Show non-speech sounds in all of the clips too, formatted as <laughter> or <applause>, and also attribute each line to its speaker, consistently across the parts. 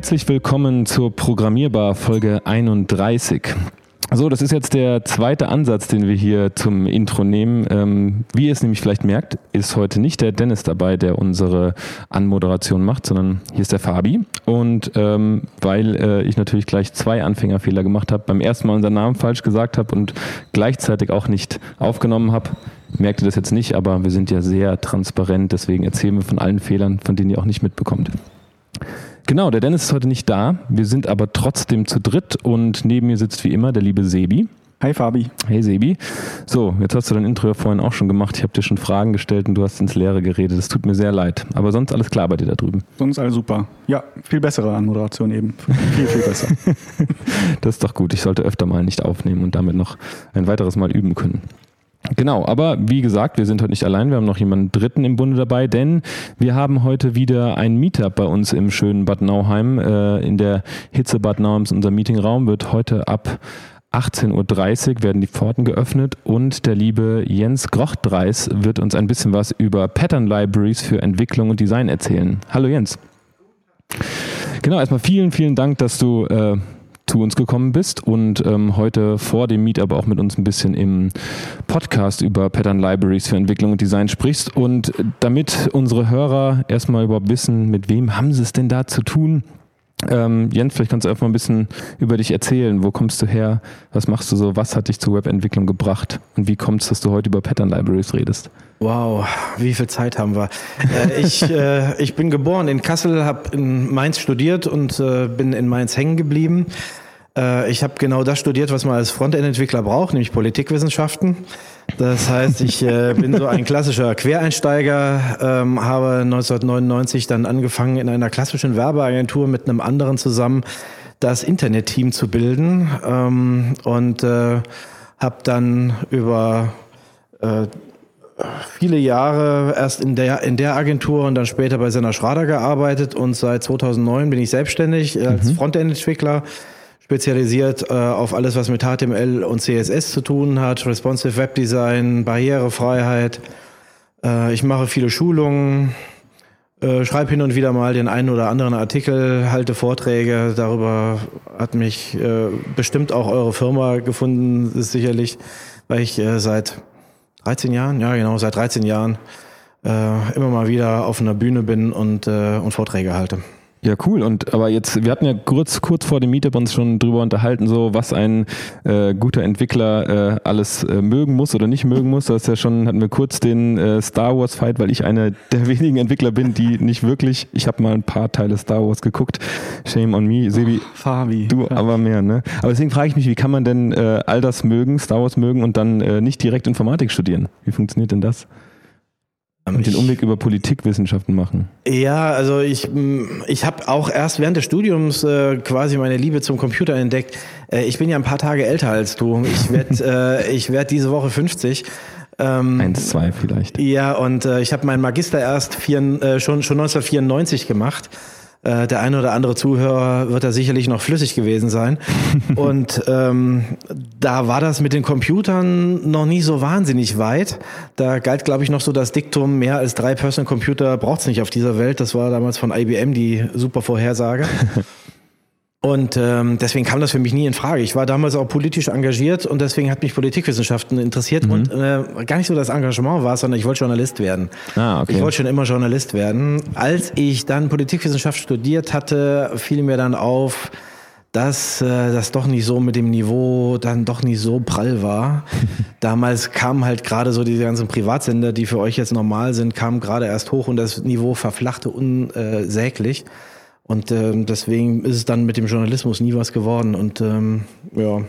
Speaker 1: Herzlich willkommen zur Programmierbar Folge 31. So, das ist jetzt der zweite Ansatz, den wir hier zum Intro nehmen. Ähm, wie ihr es nämlich vielleicht merkt, ist heute nicht der Dennis dabei, der unsere Anmoderation macht, sondern hier ist der Fabi. Und ähm, weil äh, ich natürlich gleich zwei Anfängerfehler gemacht habe, beim ersten Mal unseren Namen falsch gesagt habe und gleichzeitig auch nicht aufgenommen habe, merkt ihr das jetzt nicht, aber wir sind ja sehr transparent, deswegen erzählen wir von allen Fehlern, von denen ihr auch nicht mitbekommt. Genau, der Dennis ist heute nicht da. Wir sind aber trotzdem zu dritt und neben mir sitzt wie immer der liebe Sebi.
Speaker 2: Hi Fabi.
Speaker 1: Hey Sebi. So, jetzt hast du dein Intro ja vorhin auch schon gemacht. Ich habe dir schon Fragen gestellt und du hast ins Leere geredet. Das tut mir sehr leid. Aber sonst alles klar bei dir da drüben.
Speaker 2: Sonst alles super. Ja, viel bessere Anmoderation eben. Viel, viel besser. <laughs>
Speaker 1: das ist doch gut. Ich sollte öfter mal nicht aufnehmen und damit noch ein weiteres Mal üben können. Genau, aber wie gesagt, wir sind heute nicht allein, wir haben noch jemanden Dritten im Bunde dabei, denn wir haben heute wieder ein Meetup bei uns im schönen Bad Nauheim. Äh, in der Hitze Bad Nauheims, unser Meetingraum, wird heute ab 18.30 Uhr werden die Pforten geöffnet und der liebe Jens Grochtreis wird uns ein bisschen was über Pattern Libraries für Entwicklung und Design erzählen. Hallo Jens. Genau, erstmal vielen, vielen Dank, dass du äh, zu uns gekommen bist und ähm, heute vor dem Meet aber auch mit uns ein bisschen im Podcast über Pattern Libraries für Entwicklung und Design sprichst. Und damit unsere Hörer erstmal überhaupt wissen, mit wem haben sie es denn da zu tun, ähm, Jens, vielleicht kannst du einfach mal ein bisschen über dich erzählen. Wo kommst du her? Was machst du so? Was hat dich zur Webentwicklung gebracht? Und wie kommt es, dass du heute über Pattern Libraries redest?
Speaker 3: Wow, wie viel Zeit haben wir? Äh, ich, <laughs> äh, ich bin geboren in Kassel, habe in Mainz studiert und äh, bin in Mainz hängen geblieben. Äh, ich habe genau das studiert, was man als Frontend-Entwickler braucht, nämlich Politikwissenschaften. Das heißt, ich äh, bin so ein klassischer Quereinsteiger, ähm, habe 1999 dann angefangen, in einer klassischen Werbeagentur mit einem anderen zusammen das Internet-Team zu bilden ähm, und äh, habe dann über äh, viele Jahre erst in der, in der Agentur und dann später bei Senna Schrader gearbeitet und seit 2009 bin ich selbstständig als mhm. Frontend-Entwickler spezialisiert äh, auf alles, was mit HTML und CSS zu tun hat, Responsive Web Design, Barrierefreiheit. Äh, ich mache viele Schulungen, äh, schreibe hin und wieder mal den einen oder anderen Artikel, halte Vorträge. Darüber hat mich äh, bestimmt auch eure Firma gefunden, ist sicherlich, weil ich äh, seit 13 Jahren, ja genau, seit 13 Jahren äh, immer mal wieder auf einer Bühne bin und, und Vorträge halte.
Speaker 1: Ja, cool. Und aber jetzt, wir hatten ja kurz, kurz vor dem Meetup uns schon drüber unterhalten, so was ein äh, guter Entwickler äh, alles äh, mögen muss oder nicht mögen muss. Das ist ja schon, hatten wir kurz den äh, Star Wars Fight, weil ich einer der <laughs> wenigen Entwickler bin, die nicht wirklich, ich habe mal ein paar Teile Star Wars geguckt. Shame on me. Sebi,
Speaker 2: oh, Fabi.
Speaker 1: Du aber mehr, ne? Aber deswegen frage ich mich, wie kann man denn äh, all das mögen, Star Wars mögen und dann äh, nicht direkt Informatik studieren? Wie funktioniert denn das? Und den Umweg über Politikwissenschaften machen.
Speaker 3: Ja, also ich, ich habe auch erst während des Studiums äh, quasi meine Liebe zum Computer entdeckt. Äh, ich bin ja ein paar Tage älter als du. Ich werde <laughs> äh, ich werd diese Woche 50.
Speaker 1: Ähm, Eins, zwei vielleicht.
Speaker 3: Ja, und äh, ich habe meinen Magister erst vier, äh, schon, schon 1994 gemacht. Äh, der eine oder andere Zuhörer wird da sicherlich noch flüssig gewesen sein. <laughs> Und ähm, da war das mit den Computern noch nie so wahnsinnig weit. Da galt, glaube ich, noch so das Diktum, mehr als drei Personal-Computer braucht es nicht auf dieser Welt. Das war damals von IBM die super Vorhersage. <laughs> Und ähm, deswegen kam das für mich nie in Frage. Ich war damals auch politisch engagiert und deswegen hat mich Politikwissenschaften interessiert mhm. und äh, gar nicht so das Engagement war, sondern ich wollte Journalist werden. Ah, okay. Ich wollte schon immer Journalist werden. Als ich dann Politikwissenschaft studiert hatte, fiel mir dann auf, dass äh, das doch nicht so mit dem Niveau dann doch nicht so prall war. <laughs> Damals kamen halt gerade so diese ganzen Privatsender, die für euch jetzt normal sind, kamen gerade erst hoch und das Niveau verflachte unsäglich. Und ähm, deswegen ist es dann mit dem Journalismus nie was geworden. Und ähm, ja,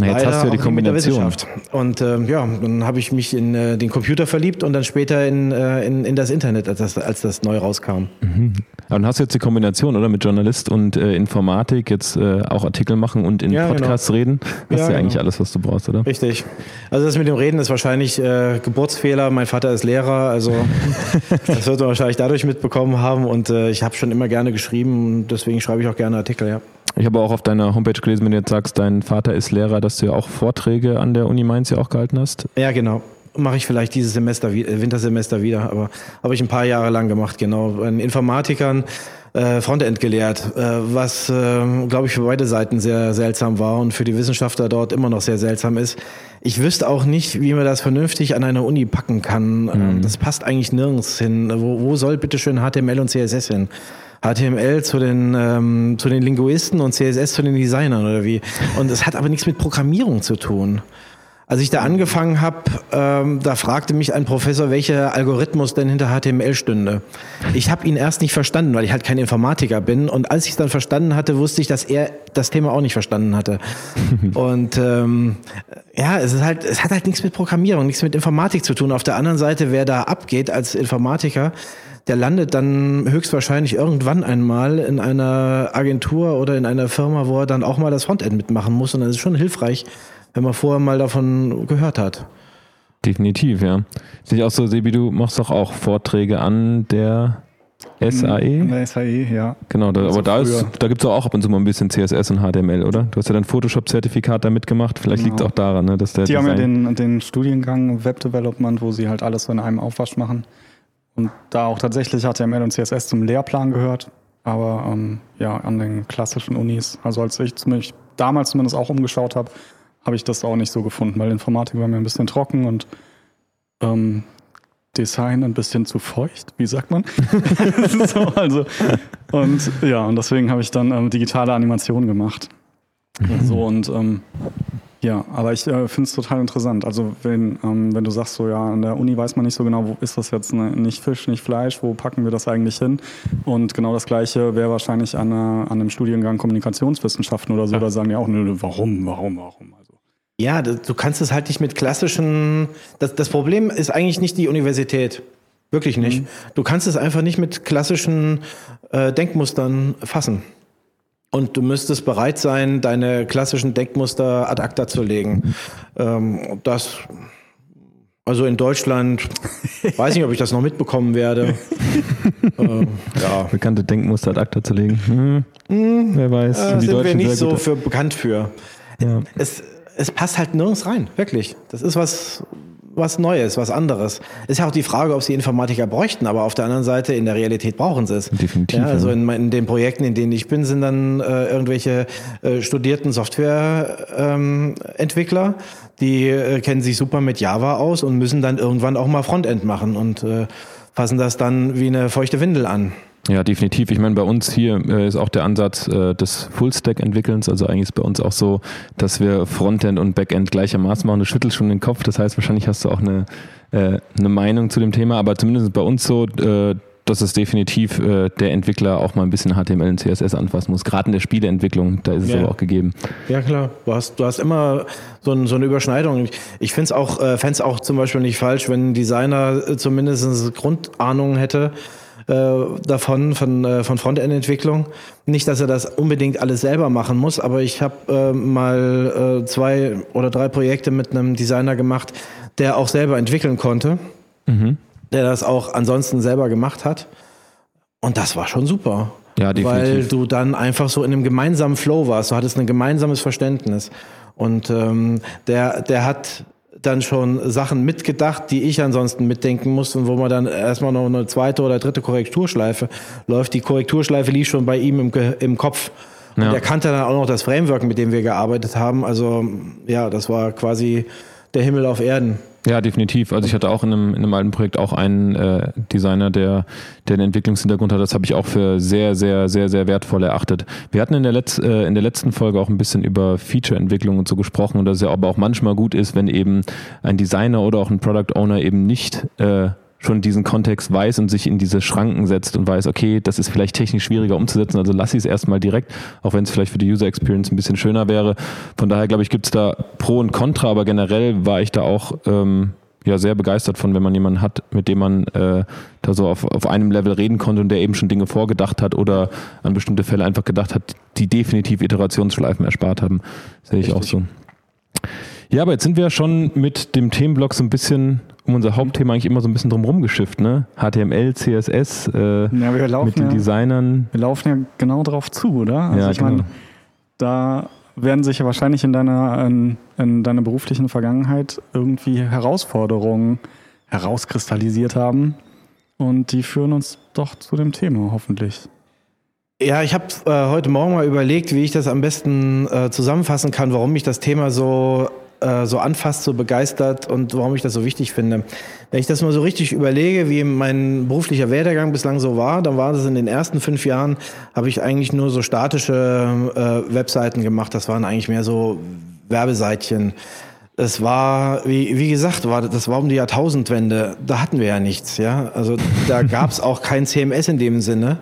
Speaker 1: na, jetzt hast du ja die Kombination.
Speaker 3: Und äh, ja, dann habe ich mich in äh, den Computer verliebt und dann später in, äh, in, in das Internet, als das, als das neu rauskam.
Speaker 1: Mhm. Aber dann hast du jetzt die Kombination, oder? Mit Journalist und äh, Informatik, jetzt äh, auch Artikel machen und in ja, genau. Podcasts genau. reden. Hast ja, ja genau. eigentlich alles, was du brauchst, oder?
Speaker 3: Richtig. Also das mit dem Reden ist wahrscheinlich äh, Geburtsfehler. Mein Vater ist Lehrer, also <laughs> das wird man wahrscheinlich dadurch mitbekommen haben. Und äh, ich habe schon immer gerne geschrieben, deswegen schreibe ich auch gerne Artikel, ja.
Speaker 1: Ich habe auch auf deiner Homepage gelesen, wenn du jetzt sagst, dein Vater ist Lehrer, dass du ja auch Vorträge an der Uni Mainz ja auch gehalten hast.
Speaker 3: Ja, genau. Mache ich vielleicht dieses Semester, äh, Wintersemester wieder, aber habe ich ein paar Jahre lang gemacht, genau. Bei Informatikern äh, Frontend gelehrt, äh, was, äh, glaube ich, für beide Seiten sehr seltsam war und für die Wissenschaftler dort immer noch sehr seltsam ist. Ich wüsste auch nicht, wie man das vernünftig an einer Uni packen kann. Mhm. Das passt eigentlich nirgends hin. Wo, wo soll bitteschön HTML und CSS hin? HTML zu den, ähm, zu den Linguisten und CSS zu den Designern oder wie. Und es hat aber nichts mit Programmierung zu tun. Als ich da angefangen habe, ähm, da fragte mich ein Professor, welcher Algorithmus denn hinter HTML stünde. Ich habe ihn erst nicht verstanden, weil ich halt kein Informatiker bin. Und als ich es dann verstanden hatte, wusste ich, dass er das Thema auch nicht verstanden hatte. <laughs> Und ähm, ja, es ist halt, es hat halt nichts mit Programmierung, nichts mit Informatik zu tun. Auf der anderen Seite, wer da abgeht als Informatiker, der landet dann höchstwahrscheinlich irgendwann einmal in einer Agentur oder in einer Firma, wo er dann auch mal das Frontend mitmachen muss. Und das ist schon hilfreich, wenn man vorher mal davon gehört hat.
Speaker 1: Definitiv, ja. Sehe ich auch so, Sebi, du machst doch auch Vorträge an der SAE?
Speaker 2: An der SAE, ja.
Speaker 1: Genau, da, aber da, da gibt es auch ab und zu mal ein bisschen CSS und HTML, oder? Du hast ja dein Photoshop-Zertifikat da mitgemacht. Vielleicht genau. liegt es auch daran, ne, dass der.
Speaker 2: Die Design haben ja den, den Studiengang Web Development, wo sie halt alles so in einem Aufwasch machen. Und da auch tatsächlich HTML und CSS zum Lehrplan gehört. Aber ähm, ja, an den klassischen Unis, also als ich mich damals zumindest auch umgeschaut habe, habe ich das auch nicht so gefunden, weil Informatik war mir ein bisschen trocken und ähm, Design ein bisschen zu feucht, wie sagt man? <laughs> so, also, und ja, und deswegen habe ich dann ähm, digitale Animation gemacht. Mhm. So und ähm, ja, aber ich äh, finde es total interessant. Also wenn, ähm, wenn du sagst, so ja, an der Uni weiß man nicht so genau, wo ist das jetzt ne, nicht Fisch, nicht Fleisch, wo packen wir das eigentlich hin? Und genau das Gleiche wäre wahrscheinlich an, einer, an einem Studiengang Kommunikationswissenschaften oder so. Ja. Da sagen die auch, nö, warum, warum, warum? Also.
Speaker 3: Ja, du kannst es halt nicht mit klassischen. Das, das Problem ist eigentlich nicht die Universität. Wirklich nicht. Mhm. Du kannst es einfach nicht mit klassischen äh, Denkmustern fassen. Und du müsstest bereit sein, deine klassischen Denkmuster ad acta zu legen. Ähm, das, also in Deutschland, <laughs> weiß nicht, ob ich das noch mitbekommen werde. <laughs>
Speaker 1: äh, ja. Bekannte Denkmuster ad acta zu legen. Hm. Hm. Wer weiß.
Speaker 3: Äh, sind wir nicht so für bekannt für. Ja. Es, es passt halt nirgends rein, wirklich. Das ist was, was Neues, was anderes. Ist ja auch die Frage, ob sie Informatiker bräuchten, aber auf der anderen Seite in der Realität brauchen sie es.
Speaker 1: Definitiv.
Speaker 3: Ja, also in, in, den Projekten, in denen ich bin, sind dann äh, irgendwelche äh, studierten Softwareentwickler, ähm, die äh, kennen sich super mit Java aus und müssen dann irgendwann auch mal Frontend machen und äh, fassen das dann wie eine feuchte Windel an.
Speaker 1: Ja, definitiv. Ich meine, bei uns hier äh, ist auch der Ansatz äh, des Full-Stack-Entwickelns. Also eigentlich ist bei uns auch so, dass wir Frontend und Backend gleichermaßen machen. Du schüttelst schon den Kopf. Das heißt, wahrscheinlich hast du auch eine, äh, eine Meinung zu dem Thema. Aber zumindest bei uns so, äh, dass es definitiv äh, der Entwickler auch mal ein bisschen HTML und CSS anfassen muss. Gerade in der Spieleentwicklung, da ist es ja. aber auch gegeben.
Speaker 3: Ja klar, du hast, du hast immer so, ein, so eine Überschneidung. Ich, ich finde es auch, äh, fände auch zum Beispiel nicht falsch, wenn ein Designer äh, zumindest Grundahnung hätte davon, von, äh, von Frontend-Entwicklung. Nicht, dass er das unbedingt alles selber machen muss, aber ich habe äh, mal äh, zwei oder drei Projekte mit einem Designer gemacht, der auch selber entwickeln konnte, mhm. der das auch ansonsten selber gemacht hat. Und das war schon super. Ja, definitiv. Weil du dann einfach so in einem gemeinsamen Flow warst. Du hattest ein gemeinsames Verständnis. Und ähm, der, der hat dann schon Sachen mitgedacht, die ich ansonsten mitdenken muss und wo man dann erstmal noch eine zweite oder dritte Korrekturschleife läuft. Die Korrekturschleife lief schon bei ihm im, im Kopf. Und ja. er kannte dann auch noch das Framework, mit dem wir gearbeitet haben. Also ja, das war quasi der Himmel auf Erden.
Speaker 1: Ja, definitiv. Also ich hatte auch in einem, in einem alten Projekt auch einen äh, Designer, der, der einen Entwicklungshintergrund hat. Das habe ich auch für sehr, sehr, sehr, sehr wertvoll erachtet. Wir hatten in der, Letz-, äh, in der letzten Folge auch ein bisschen über Feature-Entwicklung und so gesprochen und dass es ja aber auch manchmal gut ist, wenn eben ein Designer oder auch ein Product Owner eben nicht äh, schon diesen Kontext weiß und sich in diese Schranken setzt und weiß, okay, das ist vielleicht technisch schwieriger umzusetzen, also lass ich es erstmal direkt, auch wenn es vielleicht für die User Experience ein bisschen schöner wäre. Von daher glaube ich, gibt es da Pro und Contra, aber generell war ich da auch ähm, ja sehr begeistert von, wenn man jemanden hat, mit dem man äh, da so auf, auf einem Level reden konnte und der eben schon Dinge vorgedacht hat oder an bestimmte Fälle einfach gedacht hat, die definitiv Iterationsschleifen erspart haben. Sehe ich Richtig. auch so. Ja, aber jetzt sind wir schon mit dem Themenblock so ein bisschen um unser Hauptthema eigentlich immer so ein bisschen drum rumgeschifft, ne? HTML, CSS, äh,
Speaker 2: ja, wir laufen
Speaker 1: mit den
Speaker 2: ja,
Speaker 1: Designern.
Speaker 2: Wir laufen ja genau drauf zu, oder? Also ja, ich genau. meine, da werden sich ja wahrscheinlich in deiner, in, in deiner beruflichen Vergangenheit irgendwie Herausforderungen herauskristallisiert haben. Und die führen uns doch zu dem Thema, hoffentlich.
Speaker 3: Ja, ich habe äh, heute Morgen mal überlegt, wie ich das am besten äh, zusammenfassen kann, warum mich das Thema so äh, so anfasst, so begeistert und warum ich das so wichtig finde. Wenn ich das mal so richtig überlege, wie mein beruflicher Werdegang bislang so war, dann war das in den ersten fünf Jahren, habe ich eigentlich nur so statische äh, Webseiten gemacht. Das waren eigentlich mehr so Werbeseitchen. Es war, wie, wie gesagt, war, das war um die Jahrtausendwende. Da hatten wir ja nichts, ja. Also da gab es auch kein CMS in dem Sinne.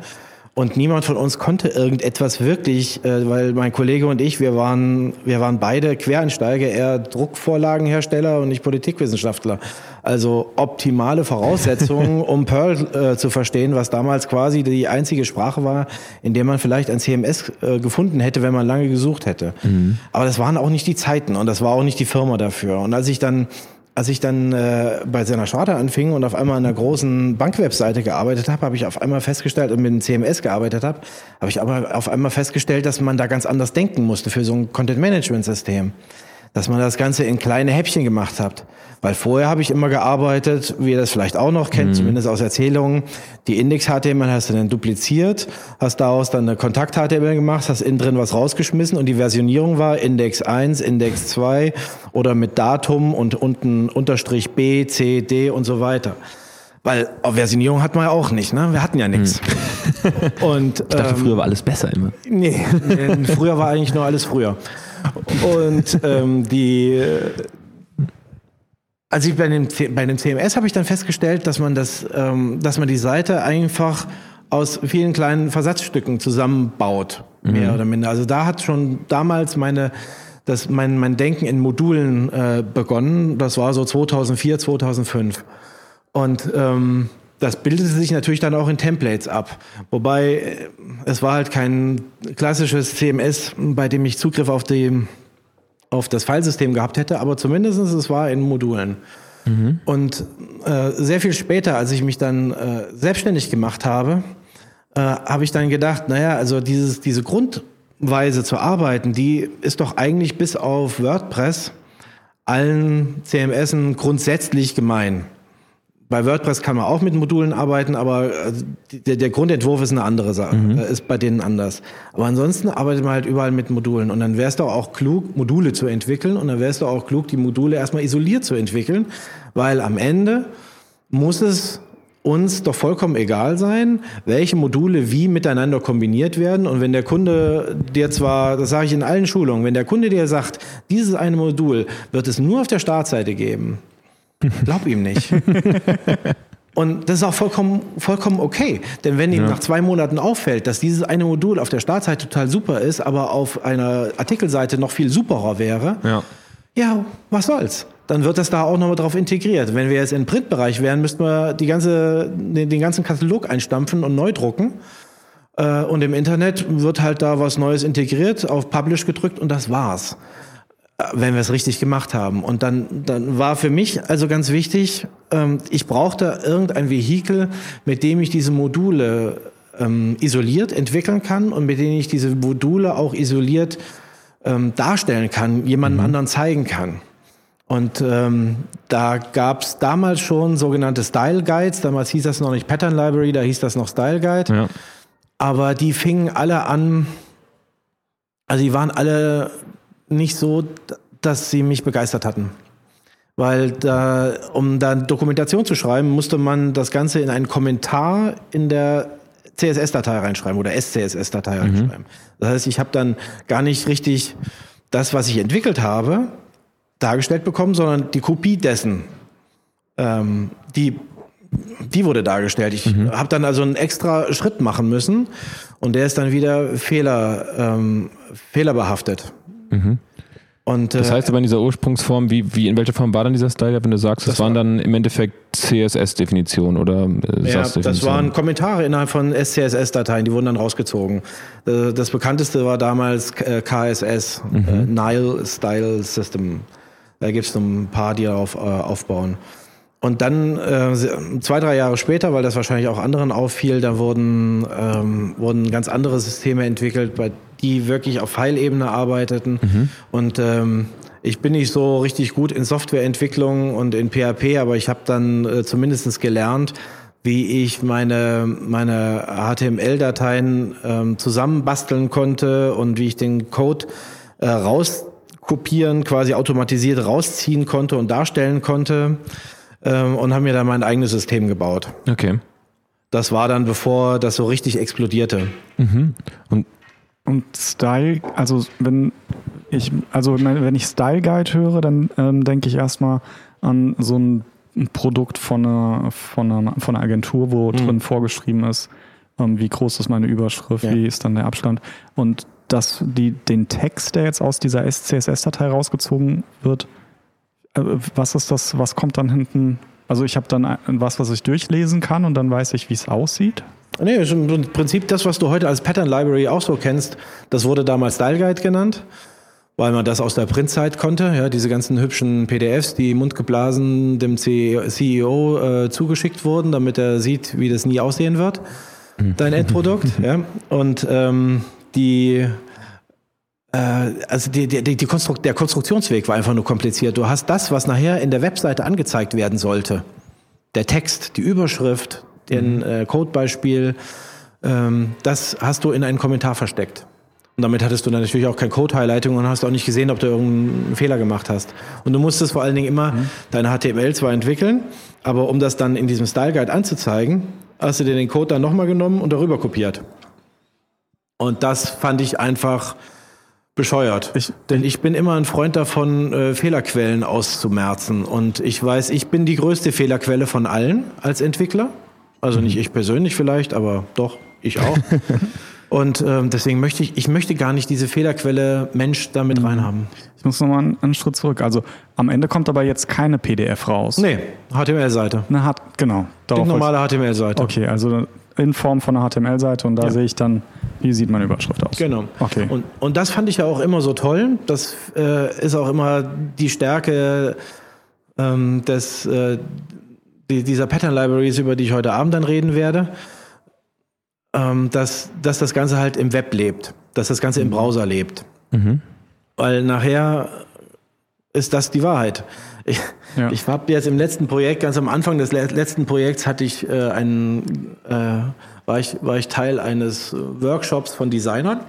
Speaker 3: Und niemand von uns konnte irgendetwas wirklich, äh, weil mein Kollege und ich, wir waren, wir waren beide Quereinsteiger, er Druckvorlagenhersteller und ich Politikwissenschaftler. Also optimale Voraussetzungen, <laughs> um Perl äh, zu verstehen, was damals quasi die einzige Sprache war, in der man vielleicht ein CMS äh, gefunden hätte, wenn man lange gesucht hätte. Mhm. Aber das waren auch nicht die Zeiten und das war auch nicht die Firma dafür. Und als ich dann als ich dann äh, bei seiner Charter anfing und auf einmal an einer großen Bankwebseite gearbeitet habe, habe ich auf einmal festgestellt und mit dem CMS gearbeitet habe, habe ich aber auf einmal festgestellt, dass man da ganz anders denken musste für so ein Content-Management-System dass man das Ganze in kleine Häppchen gemacht hat. Weil vorher habe ich immer gearbeitet, wie ihr das vielleicht auch noch kennt, mhm. zumindest aus Erzählungen, die Index-HTML hast du dann dupliziert, hast daraus dann eine Kontakt-HTML gemacht, hast innen drin was rausgeschmissen und die Versionierung war Index 1, Index 2 oder mit Datum und unten Unterstrich B, C, D und so weiter. Weil Versionierung hat man ja auch nicht, ne? Wir hatten ja nichts.
Speaker 1: Hm. Und, ich dachte, ähm, früher war alles besser immer.
Speaker 3: Nee, früher war eigentlich nur alles früher. Und ähm, die also ich bei dem, bei dem CMS habe ich dann festgestellt, dass man das, ähm, dass man die Seite einfach aus vielen kleinen Versatzstücken zusammenbaut, mehr mhm. oder minder. Also da hat schon damals meine, das, mein, mein Denken in Modulen äh, begonnen. Das war so 2004, 2005. Und ähm, das bildete sich natürlich dann auch in Templates ab. Wobei äh, es war halt kein klassisches CMS, bei dem ich Zugriff auf, die, auf das Filesystem gehabt hätte, aber zumindest es war in Modulen. Mhm. Und äh, sehr viel später, als ich mich dann äh, selbstständig gemacht habe, äh, habe ich dann gedacht, naja, also dieses, diese Grundweise zu arbeiten, die ist doch eigentlich bis auf WordPress allen CMSen grundsätzlich gemein bei WordPress kann man auch mit Modulen arbeiten, aber äh, der, der Grundentwurf ist eine andere Sache, mhm. Äh, ist bei denen anders. Aber ansonsten arbeitet man halt überall mit Modulen und dann wäre es doch auch klug, Module zu entwickeln und dann wäre es doch auch klug, die Module erstmal isoliert zu entwickeln, weil am Ende muss es uns doch vollkommen egal sein, welche Module wie miteinander kombiniert werden. Und wenn der Kunde dir zwar, das sage ich in allen Schulungen, wenn der Kunde dir sagt, dieses eine Modul wird es nur auf der Startseite geben, Glaub ihm nicht. <laughs> Und das ist auch vollkommen, vollkommen okay. Denn wenn ihm ja. nach zwei Monaten auffällt, dass dieses eine Modul auf der Startseite total super ist, aber auf einer Artikelseite noch viel superer wäre, ja, ja was soll's? Dann wird das da auch nochmal drauf integriert. Wenn wir jetzt im Printbereich wären, müssten wir die ganze, den, den ganzen Katalog einstampfen und neu drucken. Äh, und im Internet wird halt da was Neues integriert, auf Publish gedrückt und das war's wenn wir es richtig gemacht haben. Und dann, dann war für mich also ganz wichtig, ähm, ich brauchte irgendein Vehikel, mit dem ich diese Module ähm, isoliert entwickeln kann und mit denen ich diese Module auch isoliert ähm, darstellen kann, jemandem mhm. anderen zeigen kann. Und ähm, da gab es damals schon sogenannte Style Guides. Damals hieß das noch nicht Pattern Library, da hieß das noch Style Guide. Ja. Aber die fingen alle an, also die waren alle nicht so, dass sie mich begeistert hatten. Weil da, um da Dokumentation zu schreiben, musste man das Ganze in einen Kommentar in der CSS-Datei reinschreiben oder SCSS-Datei mhm. reinschreiben. Das heißt, ich habe dann gar nicht richtig das, was ich entwickelt habe, dargestellt bekommen, sondern die Kopie dessen. Ähm, die, die wurde dargestellt. Ich mhm. habe dann also einen extra Schritt machen müssen und der ist dann wieder Fehler, ähm, fehlerbehaftet.
Speaker 1: Mhm. Und, das heißt aber in dieser Ursprungsform, wie, wie in welcher Form war dann dieser Style, wenn du sagst, das, das waren dann im Endeffekt CSS-Definitionen oder
Speaker 3: äh, Ja, das waren Kommentare innerhalb von SCSS-Dateien, die wurden dann rausgezogen. Äh, das bekannteste war damals äh, KSS, mhm. äh, Nile Style System. Da gibt es ein paar, die darauf äh, aufbauen. Und dann äh, zwei, drei Jahre später, weil das wahrscheinlich auch anderen auffiel, da wurden, ähm, wurden ganz andere Systeme entwickelt, bei die wirklich auf Pfeilebene arbeiteten. Mhm. Und ähm, ich bin nicht so richtig gut in Softwareentwicklung und in PHP, aber ich habe dann äh, zumindest gelernt, wie ich meine, meine HTML-Dateien ähm, zusammenbasteln konnte und wie ich den Code äh, rauskopieren, quasi automatisiert rausziehen konnte und darstellen konnte ähm, und habe mir dann mein eigenes System gebaut.
Speaker 1: Okay.
Speaker 3: Das war dann, bevor das so richtig explodierte.
Speaker 1: Mhm. Und
Speaker 2: Und Style, also wenn ich, also wenn ich Style Guide höre, dann ähm, denke ich erstmal an so ein Produkt von einer, von einer, von einer Agentur, wo
Speaker 3: Mhm.
Speaker 2: drin vorgeschrieben ist, ähm, wie groß ist meine Überschrift,
Speaker 3: Ja.
Speaker 2: wie ist dann der Abstand. Und dass die, den Text, der jetzt aus dieser CSS-Datei rausgezogen wird, äh, was ist das, was kommt dann hinten? Also ich habe dann was, was ich durchlesen kann und dann weiß ich, wie es aussieht.
Speaker 3: Nee, ist im Prinzip das, was du heute als Pattern Library auch so kennst, das wurde damals Style Guide genannt, weil man das aus der Printzeit konnte. Ja, diese ganzen hübschen PDFs, die mundgeblasen dem CEO äh, zugeschickt wurden, damit er sieht, wie das nie aussehen wird, dein Endprodukt. <laughs> ja. Und ähm, die äh, also die, die, die Konstrukt, der Konstruktionsweg war einfach nur kompliziert. Du hast das, was nachher in der Webseite angezeigt werden sollte. Der Text, die Überschrift, den äh, Codebeispiel, ähm, das hast du in einen Kommentar versteckt. Und damit hattest du dann natürlich auch kein Code-Highlighting und hast auch nicht gesehen, ob du irgendeinen Fehler gemacht hast. Und du musstest vor allen Dingen immer deine HTML zwar entwickeln, aber um das dann in diesem Style Guide anzuzeigen, hast du dir den Code dann nochmal genommen und darüber kopiert. Und das fand ich einfach bescheuert.
Speaker 2: Ich-
Speaker 3: Denn ich bin immer ein Freund davon, äh, Fehlerquellen auszumerzen. Und ich weiß, ich bin die größte Fehlerquelle von allen als Entwickler. Also nicht ich persönlich vielleicht, aber doch, ich auch. <laughs> Und ähm, deswegen möchte ich, ich möchte gar nicht diese Fehlerquelle Mensch da mit reinhaben.
Speaker 2: Ich muss nochmal einen, einen Schritt zurück. Also am Ende kommt aber jetzt keine PDF raus.
Speaker 3: Nee, HTML-Seite.
Speaker 2: Eine hat, genau.
Speaker 3: Die normale HTML-Seite.
Speaker 2: Okay, also in Form von einer HTML-Seite und da
Speaker 3: Ja.
Speaker 2: sehe ich dann, wie sieht meine Überschrift aus.
Speaker 3: Genau.
Speaker 2: Okay.
Speaker 3: Und, und das fand ich ja auch immer so toll. Das äh, ist auch immer die Stärke ähm, des, äh, die, dieser Pattern Libraries, über die ich heute Abend dann reden werde, ähm, dass, dass das Ganze halt im Web lebt, dass das Ganze im Browser lebt. Weil nachher ist das die Wahrheit. Ich,
Speaker 2: Ja.
Speaker 3: ich habe jetzt im letzten Projekt, ganz am Anfang des le- letzten Projekts, hatte ich äh, einen, äh, war ich, war ich Teil eines Workshops von Designern,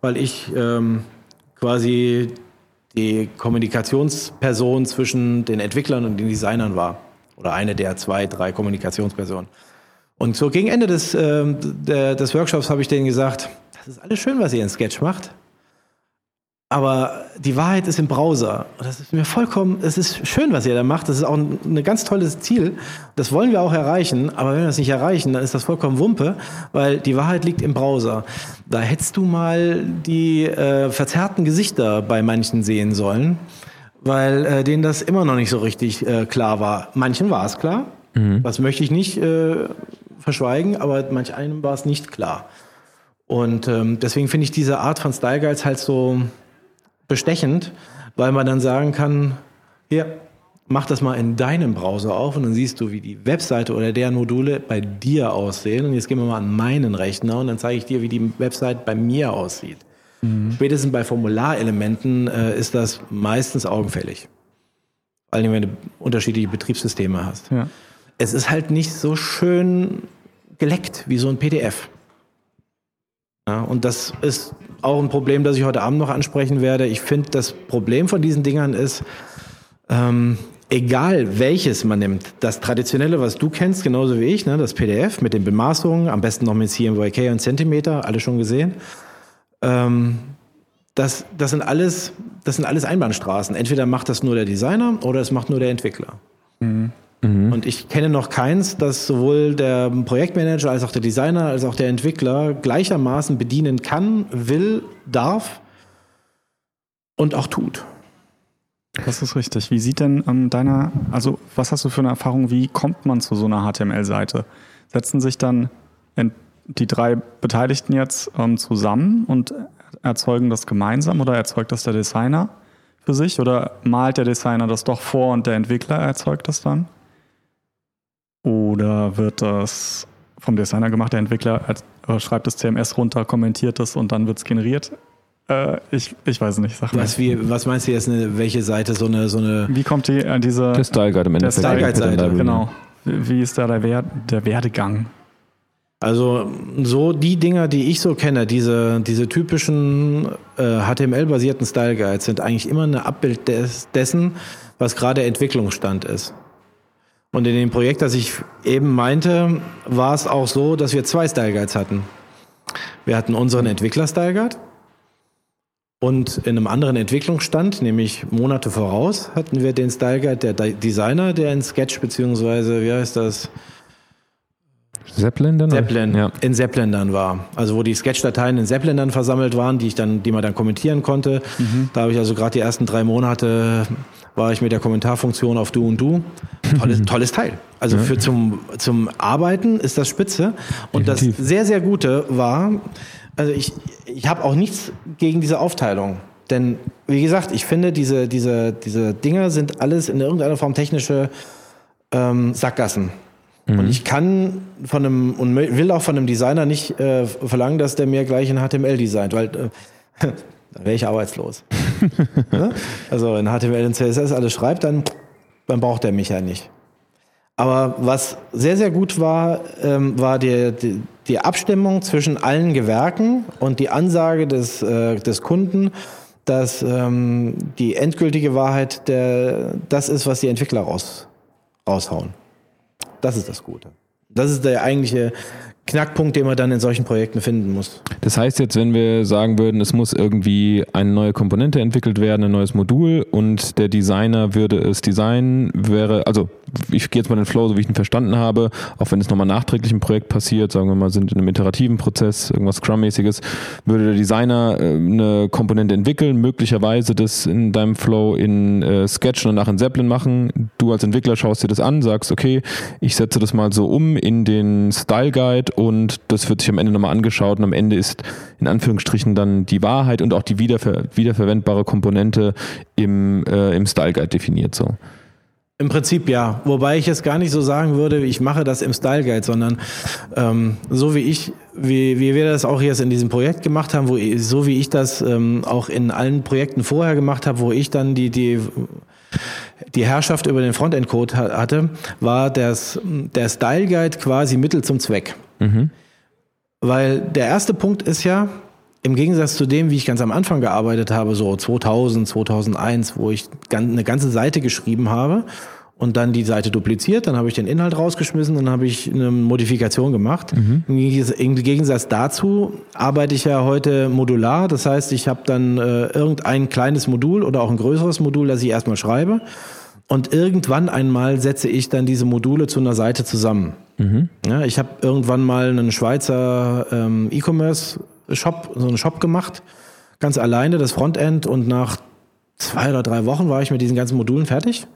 Speaker 3: weil ich ähm, quasi die Kommunikationsperson zwischen den Entwicklern und den Designern war. Oder eine der zwei, drei Kommunikationspersonen. Und so gegen Ende des, der, des Workshops habe ich denen gesagt, das ist alles schön, was ihr in Sketch macht. Aber die Wahrheit ist im Browser. Und das ist mir vollkommen, es ist schön, was ihr da macht. Das ist auch ein, ein ganz tolles Ziel. Das wollen wir auch erreichen. Aber wenn wir das nicht erreichen, dann ist das vollkommen Wumpe, weil die Wahrheit liegt im Browser. Da hättest du mal die äh, verzerrten Gesichter bei manchen sehen sollen, weil äh, denen das immer noch nicht so richtig äh, klar war. Manchen war es klar. Das möchte ich nicht äh, verschweigen, aber manch einem war es nicht klar. Und ähm, deswegen finde ich diese Art von Style Guides halt so bestechend, weil man dann sagen kann, hier, mach das mal in deinem Browser auf und dann siehst du, wie die Webseite oder deren Module bei dir aussehen. Und jetzt gehen wir mal an meinen Rechner und dann zeige ich dir, wie die Website bei mir aussieht. Spätestens bei Formularelementen äh, ist das meistens augenfällig. Vor allem, wenn du unterschiedliche Betriebssysteme hast.
Speaker 2: Ja.
Speaker 3: Es ist halt nicht so schön geleckt wie so ein PDF. Ja, und das ist auch ein Problem, das ich heute Abend noch ansprechen werde. Ich finde, das Problem von diesen Dingern ist, ähm, egal welches man nimmt, das traditionelle, was du kennst, genauso wie ich, ne, das PDF mit den Bemaßungen, am besten noch mit CMYK und Zentimeter, alle schon gesehen. Ähm, das, das, sind alles, das sind alles Einbahnstraßen. Entweder macht das nur der Designer oder es macht nur der Entwickler. Und ich kenne noch keins, das sowohl der Projektmanager als auch der Designer als auch der Entwickler gleichermaßen bedienen kann, will, darf und auch tut.
Speaker 2: Das ist richtig. Wie sieht denn ähm, deiner, also was hast du für eine Erfahrung, wie kommt man zu so einer HTML-Seite? Setzen sich dann in, die drei Beteiligten jetzt ähm, zusammen und erzeugen das gemeinsam oder erzeugt das der Designer für sich oder malt der Designer das doch vor und der Entwickler erzeugt das dann? Oder wird das vom Designer gemacht, der Entwickler äh, schreibt das CMS runter, kommentiert das und dann wird es generiert? Äh, ich, ich weiß nicht, sag.
Speaker 3: Was, wie, was meinst du jetzt, eine, welche Seite so eine, so eine
Speaker 2: Wie kommt die an diese
Speaker 1: Der Style Guide im Endeffekt.
Speaker 3: Style Guide
Speaker 1: Pattern
Speaker 3: Seite,
Speaker 1: Library.
Speaker 2: Genau. Wie ist da der, Wert, der Werdegang?
Speaker 3: Also so die Dinger, die ich so kenne, diese, diese typischen äh, HTML-basierten Style Guides sind eigentlich immer ein Abbild des, dessen, was gerade Entwicklungsstand ist. Und in dem Projekt, das ich eben meinte, war es auch so, dass wir zwei Style Guides hatten. Wir hatten unseren Entwickler-Style Guide und in einem anderen Entwicklungsstand, nämlich Monate voraus, hatten wir den Style Guide der Designer, der in Sketch beziehungsweise, wie heißt das,
Speaker 1: Zeppelin dann?
Speaker 3: Zeppelin, ja. in Zeppelin dann war. Also wo die Sketch-Dateien in Zeppelin dann versammelt waren, die ich dann, die man dann kommentieren konnte. Mhm. Da habe ich also gerade die ersten drei Monate war ich mit der Kommentarfunktion auf Du und Du. <laughs> Tolles, tolles Teil. Also für zum, zum Arbeiten ist das spitze. Und Definitiv. das sehr, sehr Gute war, also ich, ich habe auch nichts gegen diese Aufteilung. Denn, wie gesagt, ich finde, diese, diese, diese Dinger sind alles in irgendeiner Form technische ähm, Sackgassen. Mhm. Und ich kann von einem und will auch von einem Designer nicht äh, verlangen, dass der mir gleich ein HTML designt, weil äh, <laughs> dann wäre ich arbeitslos. ja? <laughs> Also wenn HTML und CSS alles schreibt, dann, dann braucht er mich ja nicht. Aber was sehr, sehr gut war, ähm, war die, die, die, Abstimmung zwischen allen Gewerken und die Ansage des, äh, des Kunden, dass ähm, die endgültige Wahrheit der, das ist, was die Entwickler raus, raushauen. Das ist das Gute. Das ist der eigentliche Knackpunkt, den man dann in solchen Projekten finden muss.
Speaker 1: Das heißt jetzt, wenn wir sagen würden, es muss irgendwie eine neue Komponente entwickelt werden, ein neues Modul und der Designer würde es designen, wäre, also ich gehe jetzt mal den Flow, so wie ich ihn verstanden habe, auch wenn es nochmal nachträglich im Projekt passiert, sagen wir mal, sind in einem iterativen Prozess, irgendwas Scrum-mäßiges, würde der Designer äh, eine Komponente entwickeln, möglicherweise das in deinem Flow in äh, Sketch und danach in Zeppelin machen. Du als Entwickler schaust dir das an, sagst, okay, ich setze das mal so um in den Style Guide und das wird sich am Ende nochmal angeschaut und am Ende ist in Anführungsstrichen dann die Wahrheit und auch die wiederver wiederverwendbare Komponente im, äh, im Style Guide definiert so.
Speaker 3: Im Prinzip ja, wobei ich jetzt gar nicht so sagen würde, ich mache das im Style Guide, sondern ähm, so wie ich, wie, wie wir das auch jetzt in diesem Projekt gemacht haben, wo so wie ich das ähm, auch in allen Projekten vorher gemacht habe, wo ich dann die die die Herrschaft über den Frontend-Code hatte, war das, der Style Guide quasi Mittel zum Zweck. Mhm. Weil der erste Punkt ist ja, im Gegensatz zu dem, wie ich ganz am Anfang gearbeitet habe, so 2000, 2001, wo ich eine ganze Seite geschrieben habe und dann die Seite dupliziert, dann habe ich den Inhalt rausgeschmissen, dann habe ich eine Modifikation gemacht. Mhm. Im Gegensatz dazu arbeite ich ja heute modular, das heißt, ich habe dann äh, irgendein kleines Modul oder auch ein größeres Modul, das ich erstmal schreibe und irgendwann einmal setze ich dann diese Module zu einer Seite zusammen. Mhm. Ja, ich habe irgendwann mal einen Schweizer ähm, E-Commerce-Shop, so einen Shop gemacht, ganz alleine, das Frontend und nach zwei oder drei Wochen war ich mit diesen ganzen Modulen fertig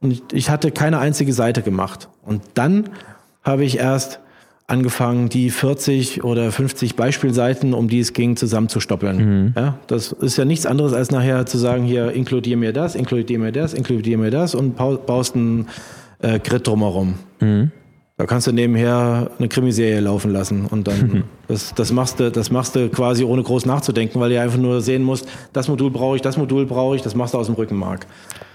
Speaker 3: und ich hatte keine einzige Seite gemacht. Und dann habe ich erst angefangen, die 40 oder 50 Beispielseiten, um die es ging, zusammenzustoppeln. Mhm. Ja, das ist ja nichts anderes, als nachher zu sagen, hier inkludier mir das, inkludier mir das, inkludier mir das und baust einen äh, Grid drumherum. Mhm. Da kannst du nebenher eine Krimiserie laufen lassen und dann mhm. <laughs> das, das machst du, das machst du quasi ohne groß nachzudenken, weil du einfach nur sehen musst, das Modul brauche ich, das Modul brauche ich, das machst du aus dem Rückenmark.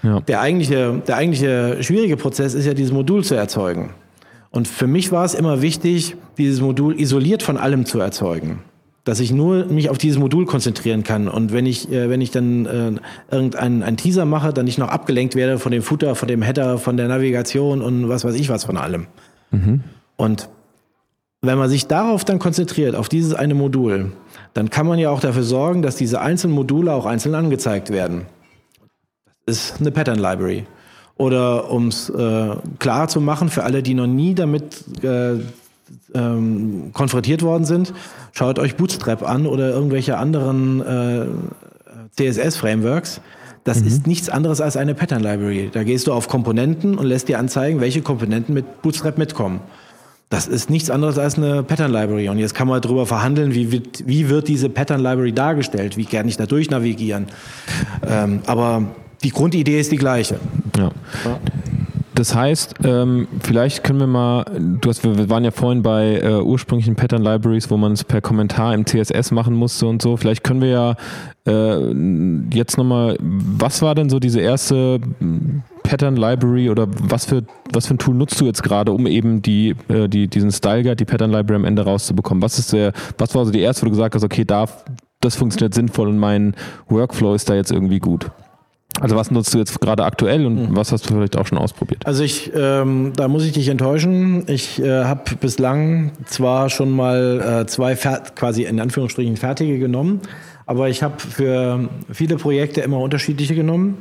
Speaker 3: Ja. Der eigentliche, der eigentliche schwierige Prozess ist ja, dieses Modul zu erzeugen. Und für mich war es immer wichtig, dieses Modul isoliert von allem zu erzeugen dass ich nur mich auf dieses Modul konzentrieren kann. Und wenn ich, äh, wenn ich dann äh, irgendeinen einen Teaser mache, dann nicht noch abgelenkt werde von dem Footer, von dem Header, von der Navigation und was weiß ich was von allem. Mhm. Und wenn man sich darauf dann konzentriert, auf dieses eine Modul, dann kann man ja auch dafür sorgen, dass diese einzelnen Module auch einzeln angezeigt werden. Das ist eine Pattern Library. Oder um es äh, klar zu machen für alle, die noch nie damit äh, ähm, konfrontiert worden sind, schaut euch Bootstrap an oder irgendwelche anderen äh, CSS-Frameworks. Das mhm. ist nichts anderes als eine Pattern Library. Da gehst du auf Komponenten und lässt dir anzeigen, welche Komponenten mit Bootstrap mitkommen. Das ist nichts anderes als eine Pattern Library. Und jetzt kann man darüber verhandeln, wie wird, wie wird diese Pattern Library dargestellt, wie kann ich da durchnavigieren. Ähm, aber die Grundidee ist die gleiche.
Speaker 1: Ja. Das heißt, ähm, vielleicht können wir mal, du hast, wir waren ja vorhin bei äh, ursprünglichen Pattern Libraries, wo man es per Kommentar im CSS machen musste und so. Vielleicht können wir ja äh, jetzt nochmal, was war denn so diese erste Pattern Library oder was für, was für ein Tool nutzt du jetzt gerade, um eben die, äh, die, diesen Style Guide, die Pattern Library am Ende rauszubekommen? Was ist der, was war so die erste, wo du gesagt hast, okay, da, das funktioniert sinnvoll und mein Workflow ist da jetzt irgendwie gut? Also was nutzt du jetzt gerade aktuell und mhm. was hast du vielleicht auch schon ausprobiert?
Speaker 3: Also ich, ähm, da muss ich dich enttäuschen. Ich äh, habe bislang zwar schon mal äh, zwei quasi in Anführungsstrichen fertige genommen, aber ich habe für viele Projekte immer unterschiedliche genommen.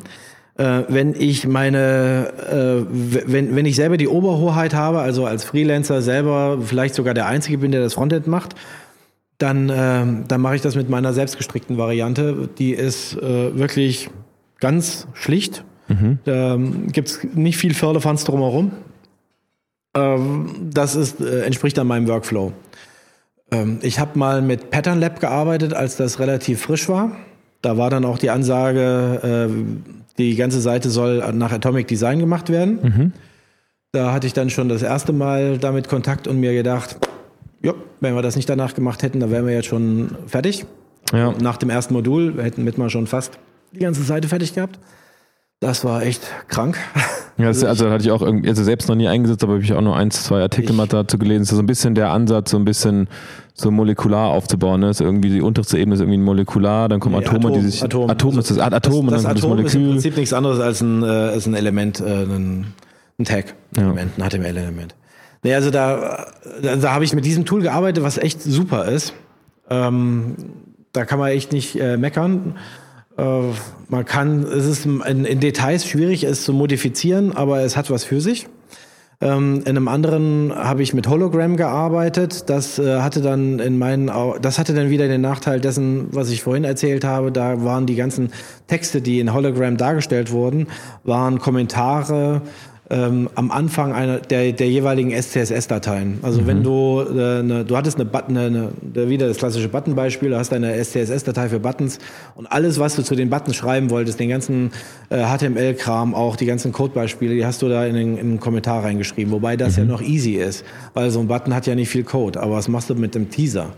Speaker 3: Äh, wenn ich meine, äh, wenn, wenn ich selber die Oberhoheit habe, also als Freelancer selber vielleicht sogar der Einzige bin, der das Frontend macht, dann, äh, dann mache ich das mit meiner selbstgestrickten Variante. Die ist äh, wirklich ganz schlicht. Mhm. Da gibt es nicht viel Förderfans drumherum. Ähm, das ist, äh, entspricht dann meinem Workflow. Ähm, ich habe mal mit Pattern Lab gearbeitet, als das relativ frisch war. Da war dann auch die Ansage, äh, die ganze Seite soll nach Atomic Design gemacht werden. Mhm. Da hatte ich dann schon das erste Mal damit Kontakt und mir gedacht, ja, wenn wir das nicht danach gemacht hätten, dann wären wir jetzt schon fertig. Ja. Nach dem ersten Modul hätten wir schon fast die ganze Seite fertig gehabt. Das war echt krank. <laughs>
Speaker 1: Ja, das, also hatte ich auch irgendwie, also selbst noch nie eingesetzt, aber habe ich auch nur ein, zwei Artikel mal dazu gelesen. Das ist so ein bisschen der Ansatz, so ein bisschen so molekular aufzubauen. Ne? Ist irgendwie die unterste Ebene ist irgendwie ein Molekular, dann kommen nee, Atome,
Speaker 3: Atom,
Speaker 1: die sich.
Speaker 3: Atom,
Speaker 1: Atom ist das Atom
Speaker 3: das,
Speaker 1: und
Speaker 3: dann
Speaker 1: das,
Speaker 3: das Atom das Molekül. ist im Prinzip nichts anderes als ein, äh, als ein Element, äh, ein, ein Tag, ein, ja. Element, ein HTML-Element. Nee, also da, da, da habe ich mit diesem Tool gearbeitet, was echt super ist. Ähm, da kann man echt nicht äh, meckern. Äh, man kann, es ist in, in, Details schwierig, es zu modifizieren, aber es hat was für sich. Ähm, in einem anderen habe ich mit Hologram gearbeitet. Das äh, hatte dann in meinen, das hatte dann wieder den Nachteil dessen, was ich vorhin erzählt habe. Da waren die ganzen Texte, die in Hologram dargestellt wurden, waren Kommentare ähm, am Anfang einer der, der jeweiligen SCSS-Dateien. Also mhm. wenn du äh, ne, du hattest eine Button, eine, wieder das klassische Button-Beispiel, du hast eine SCSS-Datei für Buttons und alles, was du zu den Buttons schreiben wolltest, den ganzen äh, HTML-Kram, auch die ganzen Code-Beispiele, die hast du da in den, in den Kommentar reingeschrieben, wobei das mhm. ja noch easy ist, weil so ein Button hat ja nicht viel Code. Aber was machst du mit dem Teaser,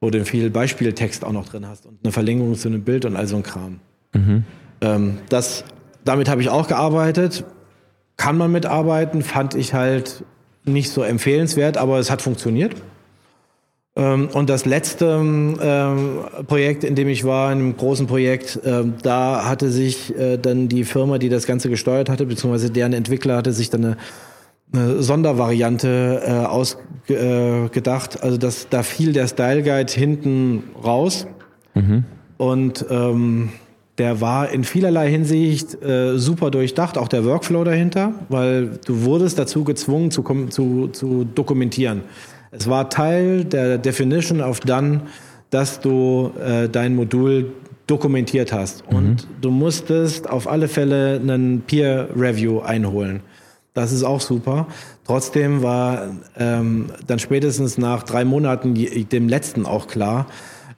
Speaker 3: wo du viel Beispieltext auch noch drin hast und eine Verlängerung zu einem Bild und all so ein Kram. Mhm. Ähm, das damit habe ich auch gearbeitet kann man mitarbeiten, fand ich halt nicht so empfehlenswert, aber es hat funktioniert. Ähm, und das letzte ähm, Projekt, in dem ich war, in einem großen Projekt, ähm, da hatte sich äh, dann die Firma, die das Ganze gesteuert hatte, beziehungsweise deren Entwickler hatte sich dann eine, eine Sondervariante äh, ausgedacht. Äh, also das, da fiel der Style Guide hinten raus. Mhm. Und ähm, der war in vielerlei Hinsicht äh, super durchdacht, auch der Workflow dahinter, weil du wurdest dazu gezwungen zu, zu, zu dokumentieren. Es war Teil der Definition of Done, dass du äh, dein Modul dokumentiert hast. Mhm. Und du musstest auf alle Fälle einen Peer Review einholen. Das ist auch super. Trotzdem war ähm, dann spätestens nach drei Monaten dem letzten auch klar,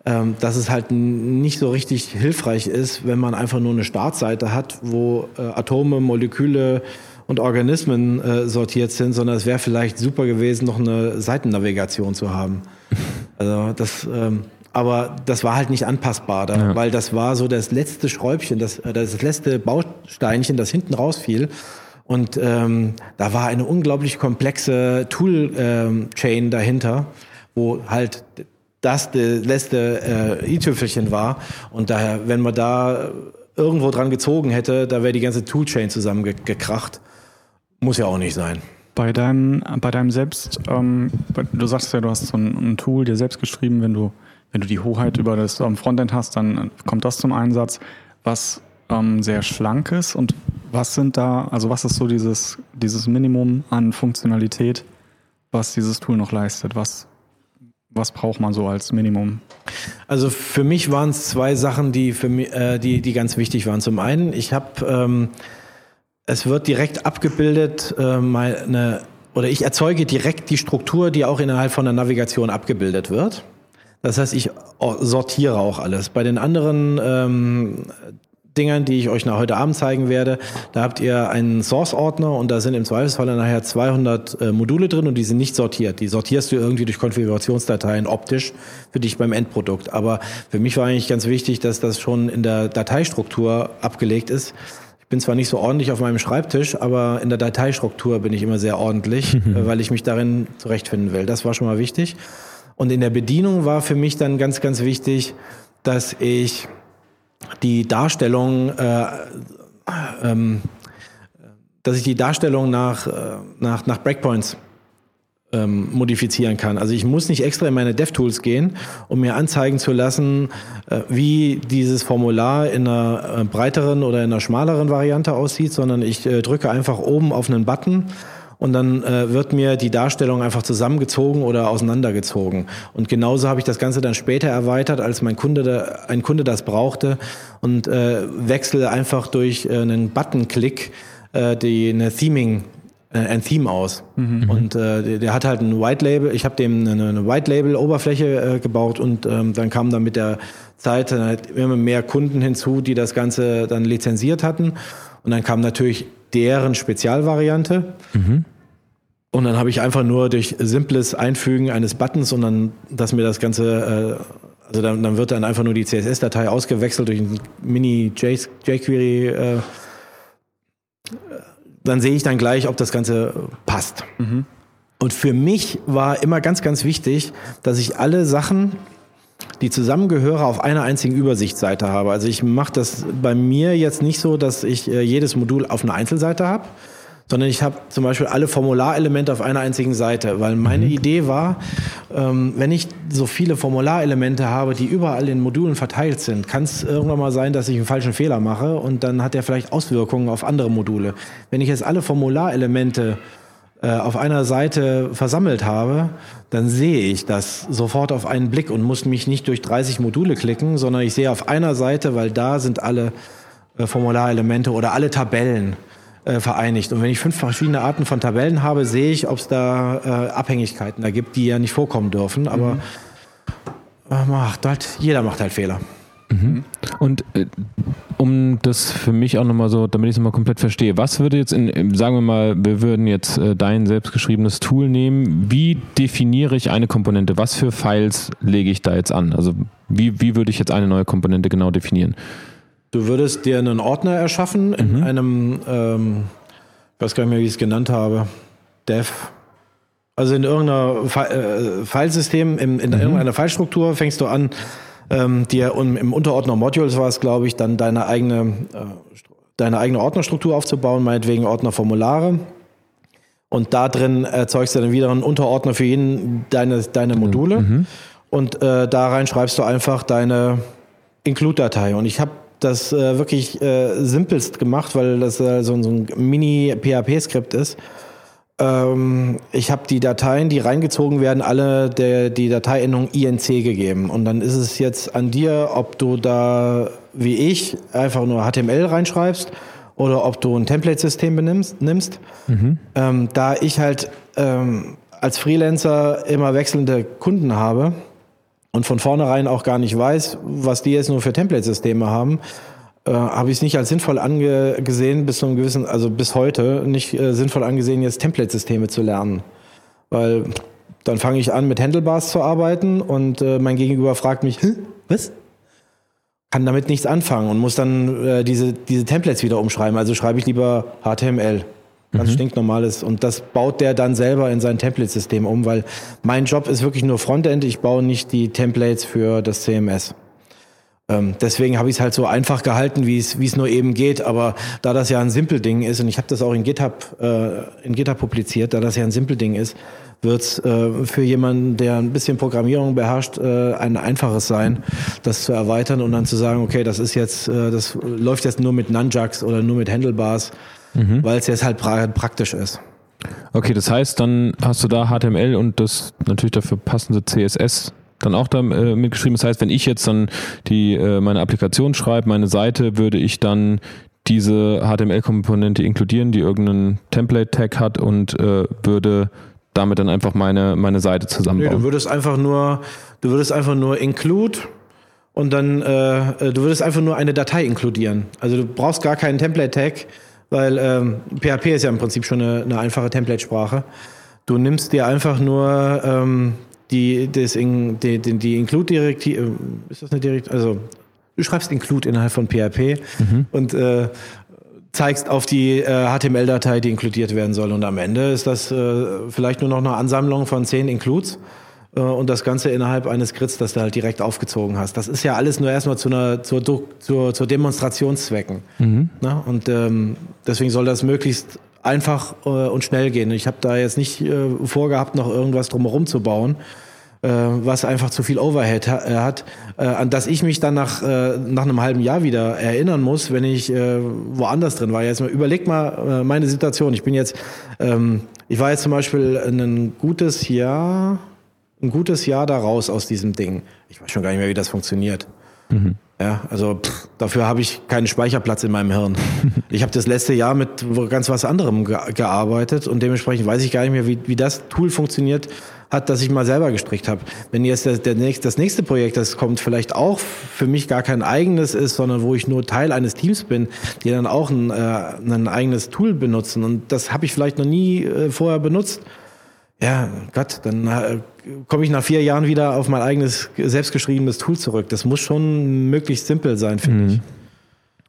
Speaker 3: ähm, dass es halt nicht so richtig hilfreich ist, wenn man einfach nur eine Startseite hat, wo äh, Atome, Moleküle und Organismen äh, sortiert sind, sondern es wäre vielleicht super gewesen, noch eine Seitennavigation zu haben. <laughs> Also das, ähm, aber das war halt nicht anpassbar, da, ja. weil das war so das letzte Schräubchen, das, äh, das letzte Bausteinchen, das hinten rausfiel. Und ähm, da war eine unglaublich komplexe Tool-Chain ähm, dahinter, wo halt das das letzte äh, i-Tüpfelchen war. Und daher, wenn man da irgendwo dran gezogen hätte, da wäre die ganze Toolchain zusammengekracht. Muss ja auch nicht sein.
Speaker 2: Bei deinem, bei deinem selbst, ähm, du sagst ja, du hast so ein, ein, Tool dir selbst geschrieben, wenn du, wenn du die Hoheit über das ähm, Frontend hast, dann kommt das zum Einsatz, was ähm, sehr schlank ist und was sind da, also was ist so dieses, dieses Minimum an Funktionalität, was dieses Tool noch leistet? Was, was braucht man so als Minimum?
Speaker 3: Also für mich waren es zwei Sachen, die für mich, äh, die, die ganz wichtig waren. Zum einen, ich habe, ähm, es wird direkt abgebildet, äh, meine, oder ich erzeuge direkt die Struktur, die auch innerhalb von der Navigation abgebildet wird. Das heißt, ich sortiere auch alles. Bei den anderen ähm, Dingern, die ich euch nach heute Abend zeigen werde. Da habt ihr einen Source-Ordner und da sind im Zweifelsfall dann nachher 200 äh, Module drin und die sind nicht sortiert. Die sortierst du irgendwie durch Konfigurationsdateien optisch für dich beim Endprodukt. Aber für mich war eigentlich ganz wichtig, dass das schon in der Dateistruktur abgelegt ist. Ich bin zwar nicht so ordentlich auf meinem Schreibtisch, aber in der Dateistruktur bin ich immer sehr ordentlich, <laughs> äh, weil ich mich darin zurechtfinden will. Das war schon mal wichtig. Und in der Bedienung war für mich dann ganz, ganz wichtig, dass ich die Darstellung, äh, ähm, dass ich die Darstellung nach, äh, nach, nach Breakpoints ähm, modifizieren kann. Also ich muss nicht extra in meine DevTools gehen, um mir anzeigen zu lassen, äh, wie dieses Formular in einer äh, breiteren oder in einer schmaleren Variante aussieht, sondern ich äh, drücke einfach oben auf einen Button und dann äh, wird mir die Darstellung einfach zusammengezogen oder auseinandergezogen. Und genauso habe ich das Ganze dann später erweitert, als mein Kunde da, ein Kunde das brauchte und äh, wechsle einfach durch äh, einen Button-Klick äh, die eine Theming äh, ein Theme aus. Mhm. Und äh, der, hat halt ein White Label, ich habe dem eine, eine White Label Oberfläche äh, gebaut und ähm, dann kam dann mit der Zeit dann halt immer mehr Kunden hinzu, die das Ganze dann lizenziert hatten. Und dann kam natürlich deren Spezialvariante. Mhm. Und dann habe ich einfach nur durch simples Einfügen eines Buttons und dann, dass mir das Ganze, äh, also dann, dann wird dann einfach nur die CSS-Datei ausgewechselt durch ein Mini-jQuery. Äh, dann sehe ich dann gleich, ob das Ganze passt. Mhm. Und für mich war immer ganz, ganz wichtig, dass ich alle Sachen, die zusammengehören, auf einer einzigen Übersichtsseite habe. Also ich mache das bei mir jetzt nicht so, dass ich äh, jedes Modul auf einer Einzelseite habe, sondern ich habe zum Beispiel alle Formularelemente auf einer einzigen Seite, weil meine mhm. Idee war, ähm, wenn ich so viele Formularelemente habe, die überall in Modulen verteilt sind, kann es irgendwann mal sein, dass ich einen falschen Fehler mache und dann hat der vielleicht Auswirkungen auf andere Module. Wenn ich jetzt alle Formularelemente äh, auf einer Seite versammelt habe, dann sehe ich das sofort auf einen Blick und muss mich nicht durch 30 Module klicken, sondern ich sehe auf einer Seite, weil da sind alle äh, Formularelemente oder alle Tabellen äh, vereinigt. Und wenn ich fünf verschiedene Arten von Tabellen habe, sehe ich, ob es da äh, Abhängigkeiten da gibt, die ja nicht vorkommen dürfen. Aber mhm. Macht halt, jeder macht halt Fehler.
Speaker 1: Mhm. Und äh, um das für mich auch nochmal so, damit ich es nochmal komplett verstehe, was würde jetzt in, sagen wir mal, wir würden jetzt äh, dein selbstgeschriebenes Tool nehmen, wie definiere ich eine Komponente? Was für Files lege ich da jetzt an? Also wie, wie würde ich jetzt eine neue Komponente genau definieren?
Speaker 3: Du würdest dir einen Ordner erschaffen in mhm. einem, ähm, ich weiß gar nicht mehr, wie ich es genannt habe, Dev. Also in irgendeiner äh, Filesystem, in, in mhm. irgendeiner Filestruktur fängst du an, ähm, dir im Unterordner Modules war es, glaube ich, dann deine eigene, äh, deine eigene Ordnerstruktur aufzubauen, meinetwegen Ordner Formulare. Und da drin erzeugst du dann wieder einen Unterordner für jeden deine, deine genau. Module. Mhm. Und äh, da rein schreibst du einfach deine Include-Datei. Und ich habe das äh, wirklich äh, simpelst gemacht, weil das äh, so, so ein Mini-PHP-Skript ist. Ähm, ich habe die Dateien, die reingezogen werden, alle der, die Dateiendung INC gegeben. Und dann ist es jetzt an dir, ob du da, wie ich, einfach nur HTML reinschreibst oder ob du ein Template-System nimmst. Mhm. Ähm, da ich halt ähm, als Freelancer immer wechselnde Kunden habe, und von vornherein auch gar nicht weiß, was die jetzt nur für Template-Systeme haben, äh, habe ich es nicht als sinnvoll angesehen, bis zu einem gewissen, also bis heute nicht äh, sinnvoll angesehen, jetzt Template-Systeme zu lernen. Weil dann fange ich an, mit Handlebars zu arbeiten und äh, mein Gegenüber fragt mich, was? Kann damit nichts anfangen und muss dann äh, diese, diese Templates wieder umschreiben. Also schreibe ich lieber HTML. Ganz mhm. stinknormales. Und das baut der dann selber in sein Template-System um, weil mein Job ist wirklich nur Frontend. Ich baue nicht die Templates für das CMS. Ähm, deswegen habe ich es halt so einfach gehalten, wie es nur eben geht. Aber da das ja ein Simple-Ding ist, und ich habe das auch in GitHub, äh, in GitHub publiziert, da das ja ein Simple-Ding ist, wird es äh, für jemanden, der ein bisschen Programmierung beherrscht, äh, ein einfaches sein, das zu erweitern und dann zu sagen, okay, das ist jetzt, äh, das läuft jetzt nur mit Nunjucks oder nur mit Handlebars mhm. weil es jetzt halt pra praktisch ist.
Speaker 1: Okay, das heißt, dann hast du da HTML und das natürlich dafür passende CSS dann auch da äh, mitgeschrieben. Das heißt, wenn ich jetzt dann die äh, meine Applikation schreibe, meine Seite, würde ich dann diese HTML-Komponente inkludieren, die irgendeinen Template-Tag hat und äh, würde damit dann einfach meine, meine Seite zusammenbauen.
Speaker 3: Nee, du würdest einfach nur, du würdest einfach nur include und dann, äh, äh du würdest einfach nur eine Datei inkludieren. Also du brauchst gar keinen Template-Tag weil ähm, PHP ist ja im Prinzip schon eine, eine einfache Template-Sprache. Du nimmst dir einfach nur ähm, die, das in, die, die, die Include-Direktive, äh, ist das eine Direktive? Also du schreibst Include innerhalb von PHP mhm. und äh, zeigst auf die äh, HTML-Datei, die inkludiert werden soll. Und am Ende ist das äh, vielleicht nur noch eine Ansammlung von zehn Includes äh, und das Ganze innerhalb eines Grids, das du halt direkt aufgezogen hast. Das ist ja alles nur erstmal zu einer, zur, zur, zur Demonstrationszwecken. Mhm. Na? Und ähm, deswegen soll das möglichst einfach äh, und schnell gehen. Ich habe da jetzt nicht äh, vorgehabt, noch irgendwas drumherum zu bauen äh, was einfach zu viel Overhead ha äh, hat, äh, an das ich mich dann nach, äh, nach einem halben Jahr wieder erinnern muss, wenn ich woanders drin war. Jetzt überleg mal meine Situation. Ich bin jetzt, ähm, ich war jetzt zum Beispiel ein gutes Jahr, ein gutes Jahr da raus aus diesem Ding. Ich weiß schon gar nicht mehr, wie das funktioniert. Mhm. Ja, also pff, dafür habe ich keinen Speicherplatz in meinem Hirn. <laughs> Ich habe das letzte Jahr mit ganz was anderem ge gearbeitet und dementsprechend weiß ich gar nicht mehr, wie, wie das Tool funktioniert hat, das ich mal selber gestrickt habe. Wenn jetzt das, der nächste, das nächste Projekt, das kommt, vielleicht auch für mich gar kein eigenes ist, sondern wo ich nur Teil eines Teams bin, die dann auch ein, äh, ein eigenes Tool benutzen und das habe ich vielleicht noch nie äh, vorher benutzt. Ja, Gott, dann äh, komme ich nach vier Jahren wieder auf mein eigenes selbstgeschriebenes Tool zurück. Das muss schon möglichst simpel sein, finde mhm. ich.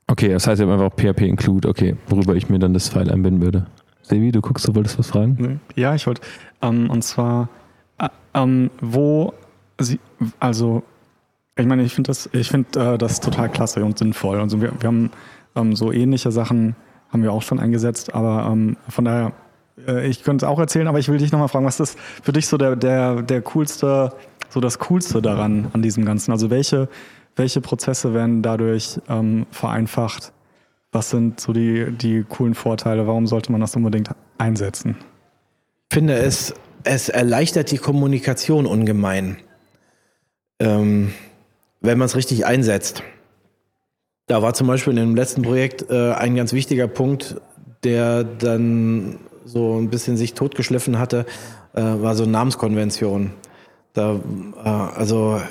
Speaker 1: Okay, das heißt eben einfach PHP include, okay, worüber ich mir dann das File einbinden würde. Sevi, du guckst, du wolltest was fragen?
Speaker 2: Ja, ich wollte, ähm, und zwar ähm, wo sie, also, ich meine, ich finde das, ich finde äh, das total klasse und sinnvoll. Also wir, wir haben ähm, so ähnliche Sachen haben wir auch schon eingesetzt, aber ähm, von daher, äh, ich könnte es auch erzählen, aber ich will dich nochmal fragen, was ist für dich so der, der, der coolste, so das Coolste daran, an diesem Ganzen? Also welche, welche Prozesse werden dadurch ähm, vereinfacht? Was sind so die, die coolen Vorteile? Warum sollte man das unbedingt einsetzen?
Speaker 3: Ich finde es es erleichtert die Kommunikation ungemein, ähm, wenn man es richtig einsetzt. Da war zum Beispiel in dem letzten Projekt äh, ein ganz wichtiger Punkt, der dann so ein bisschen sich totgeschliffen hatte, äh, war so Namenskonvention. Da, äh, also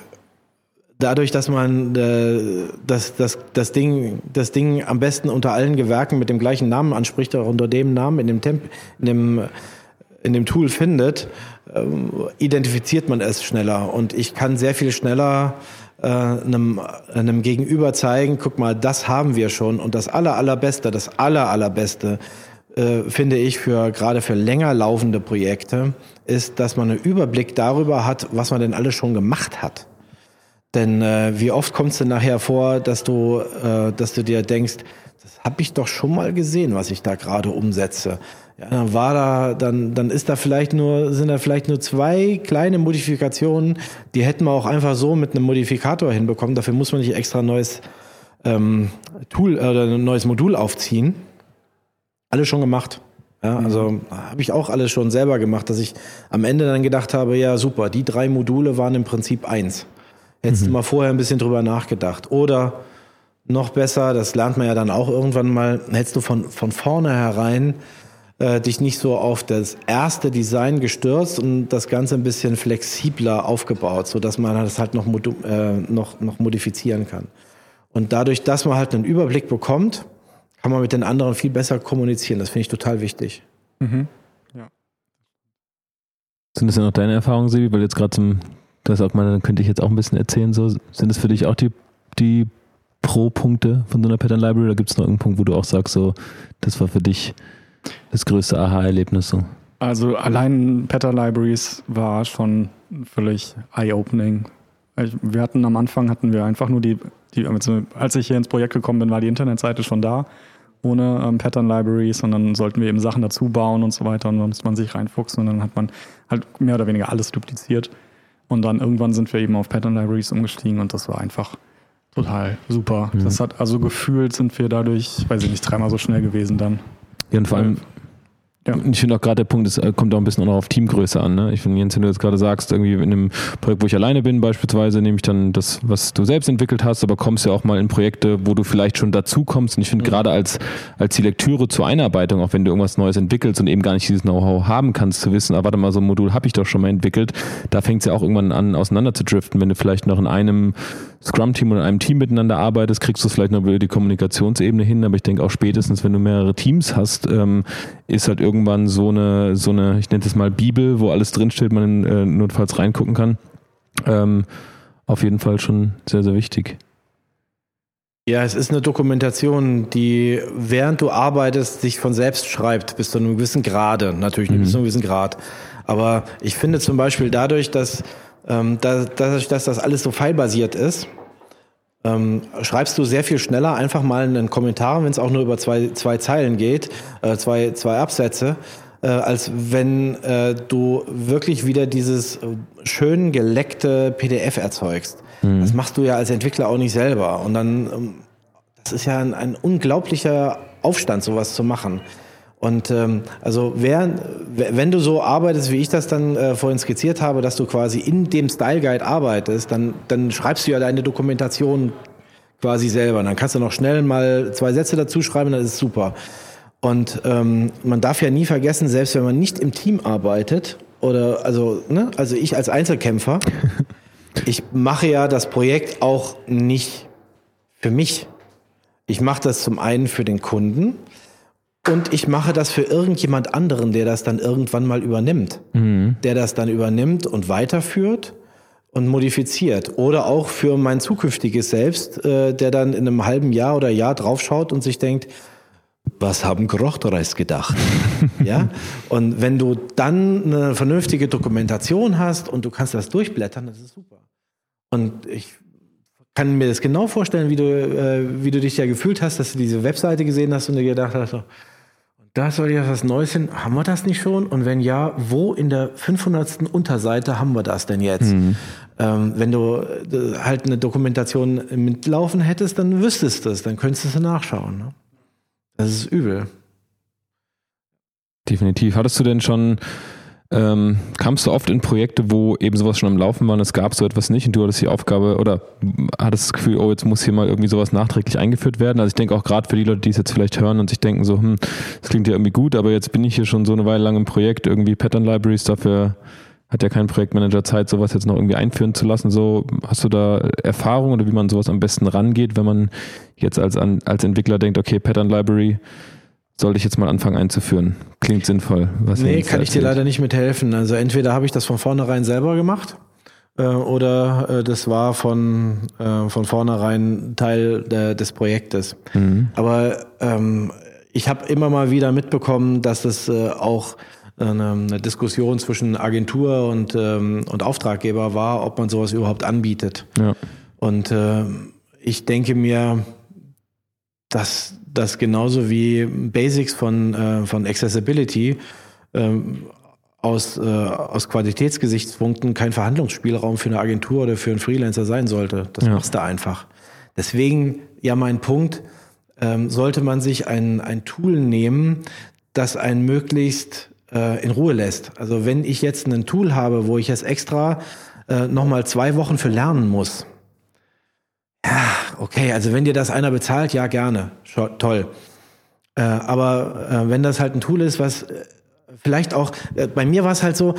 Speaker 3: dadurch, dass man äh, das, das, das, Ding, das Ding am besten unter allen Gewerken mit dem gleichen Namen anspricht, auch unter dem Namen in dem Temp, in dem in dem Tool findet, ähm, identifiziert man es schneller. Und ich kann sehr viel schneller äh, einem, einem Gegenüber zeigen, guck mal, das haben wir schon. Und das aller, allerbeste, das aller, allerbeste, äh, finde ich für gerade für länger laufende Projekte, ist, dass man einen Überblick darüber hat, was man denn alles schon gemacht hat. Denn äh, wie oft kommt es denn nachher vor, dass du, äh, dass du dir denkst, das habe ich doch schon mal gesehen, was ich da gerade umsetze. Ja, dann war da, dann, dann ist da vielleicht nur, sind da vielleicht nur zwei kleine Modifikationen, die hätten wir auch einfach so mit einem Modifikator hinbekommen. Dafür muss man nicht extra neues ähm, Tool äh, oder ein neues Modul aufziehen. Alles schon gemacht. Ja, also mhm. habe ich auch alles schon selber gemacht, dass ich am Ende dann gedacht habe, ja super, die drei Module waren im Prinzip eins. Hättest mhm. du mal vorher ein bisschen drüber nachgedacht. Oder noch besser, das lernt man ja dann auch irgendwann mal, hättest du von, von vornherein äh, dich nicht so auf das erste Design gestürzt und das Ganze ein bisschen flexibler aufgebaut, so dass man das halt noch, äh, noch, noch modifizieren kann. Und dadurch, dass man halt einen Überblick bekommt, kann man mit den anderen viel besser kommunizieren. Das finde ich total wichtig. Mhm. Ja.
Speaker 1: Sind das ja noch deine Erfahrungen, Sebi? Weil jetzt gerade zum, das auch mal, dann könnte ich jetzt auch ein bisschen erzählen. So, sind das für dich auch die, die Pro-Punkte von so einer Pattern Library? Oder gibt es noch irgendeinen Punkt, wo du auch sagst, so, das war für dich das größte Aha-Erlebnis so?
Speaker 2: Also allein Pattern Libraries war schon völlig eye-opening. Wir hatten am Anfang hatten wir einfach nur die, die, als ich hier ins Projekt gekommen bin, war die Internetseite schon da, ohne ähm, Pattern Libraries und dann sollten wir eben Sachen dazu bauen und so weiter und dann musste man sich reinfuchsen und dann hat man halt mehr oder weniger alles dupliziert. Und dann irgendwann sind wir eben auf Pattern Libraries umgestiegen und das war einfach total super. Mhm. Das hat also gefühlt sind wir dadurch, weiß ich nicht, dreimal so schnell gewesen dann.
Speaker 1: Ja, und vor allem, ja. Ich finde auch gerade der Punkt, es äh, kommt auch ein bisschen auch noch auf Teamgröße an. Ne? Ich finde, Jens, wenn du jetzt gerade sagst, irgendwie in einem Projekt, wo ich alleine bin, beispielsweise, nehme ich dann das, was du selbst entwickelt hast, aber kommst ja auch mal in Projekte, wo du vielleicht schon dazu kommst. Und ich finde, mhm. gerade als, als die Lektüre zur Einarbeitung, auch wenn du irgendwas Neues entwickelst und eben gar nicht dieses Know-how haben kannst, zu wissen, ah, warte mal, so ein Modul habe ich doch schon mal entwickelt, da fängt es ja auch irgendwann an, auseinander zu driften, wenn du vielleicht noch in einem Scrum-Team oder einem Team miteinander arbeitest, kriegst du es vielleicht noch über die Kommunikationsebene hin, aber ich denke auch spätestens, wenn du mehrere Teams hast, ähm, ist halt irgendwann so eine, so eine, ich nenne das mal Bibel, wo alles drinsteht, man äh, notfalls reingucken kann. Ähm, auf jeden Fall schon sehr, sehr wichtig.
Speaker 3: Ja, es ist eine Dokumentation, die während du arbeitest sich von selbst schreibt, bis zu einem gewissen Grade, natürlich mhm. bis zu einem gewissen Grad. Aber ich finde zum Beispiel dadurch, dass, ähm, dass, dass, dass das alles so fallbasiert ist, ähm, schreibst du sehr viel schneller einfach mal einen Kommentar, wenn es auch nur über zwei, zwei Zeilen geht, äh, zwei, zwei Absätze, äh, als wenn äh, du wirklich wieder dieses äh, schön geleckte PDF erzeugst. Mhm. Das machst du ja als Entwickler auch nicht selber. Und dann, ähm, das ist ja ein, ein unglaublicher Aufstand, sowas zu machen. Und ähm, also wer, wenn du so arbeitest, wie ich das dann äh, vorhin skizziert habe, dass du quasi in dem Style Guide arbeitest, dann, dann schreibst du ja deine Dokumentation quasi selber. Dann kannst du noch schnell mal zwei Sätze dazu schreiben, dann ist es super. Und ähm, man darf ja nie vergessen, selbst wenn man nicht im Team arbeitet oder also ne, also ich als Einzelkämpfer, <laughs> ich mache ja das Projekt auch nicht für mich. Ich mache das zum einen für den Kunden und ich mache das für irgendjemand anderen, der das dann irgendwann mal übernimmt. Mhm. Der das dann übernimmt und weiterführt und modifiziert. Oder auch für mein zukünftiges Selbst, äh, der dann in einem halben Jahr oder Jahr draufschaut und sich denkt, was haben Grochtereis gedacht? <laughs> ja? Und wenn du dann eine vernünftige Dokumentation hast und du kannst das durchblättern, das ist super. Und ich kann mir das genau vorstellen, wie du, äh, wie du dich ja gefühlt hast, dass du diese Webseite gesehen hast und dir gedacht hast, da soll ja was Neues hin. Haben wir das nicht schon? Und wenn ja, wo in der 500. Unterseite haben wir das denn jetzt? Mhm. Ähm, wenn du äh, halt eine Dokumentation mitlaufen hättest, dann wüsstest du es, dann könntest du nachschauen. Ne? Das ist übel.
Speaker 1: Definitiv. Hattest du denn schon ähm, kamst du oft in Projekte, wo eben sowas schon am Laufen war und es gab so etwas nicht und du hattest die Aufgabe oder hattest das Gefühl, oh, jetzt muss hier mal irgendwie sowas nachträglich eingeführt werden? Also ich denke auch gerade für die Leute, die es jetzt vielleicht hören und sich denken so, hm, das klingt ja irgendwie gut, aber jetzt bin ich hier schon so eine Weile lang im Projekt, irgendwie Pattern Libraries, dafür hat ja kein Projektmanager Zeit, sowas jetzt noch irgendwie einführen zu lassen. So, hast du da Erfahrung oder wie man sowas am besten rangeht, wenn man jetzt als, als Entwickler denkt, okay, Pattern Library, sollte ich jetzt mal anfangen einzuführen. Klingt sinnvoll.
Speaker 3: Was nee, kann ich dir leider nicht mithelfen. Also entweder habe ich das von vornherein selber gemacht äh, oder äh, das war von, äh, von vornherein Teil der, des Projektes. Mhm. Aber ähm, ich habe immer mal wieder mitbekommen, dass es äh, auch eine, eine, Diskussion zwischen Agentur und, ähm, und Auftraggeber war, ob man sowas überhaupt anbietet. Ja. Und äh, ich denke mir, dass das genauso wie Basics von, äh, von Accessibility ähm, aus, äh, aus Qualitätsgesichtspunkten kein Verhandlungsspielraum für eine Agentur oder für einen Freelancer sein sollte. Das ja. machst du einfach. Deswegen ja mein Punkt, ähm, sollte man sich ein, ein Tool nehmen, das einen möglichst äh, in Ruhe lässt. Also wenn ich jetzt ein Tool habe, wo ich jetzt extra äh, nochmal zwei Wochen für lernen muss, ja, okay, also wenn dir das einer bezahlt, ja, gerne. Toll. Äh, aber äh, wenn das halt ein Tool ist, was äh, vielleicht auch, äh, bei mir war es halt so,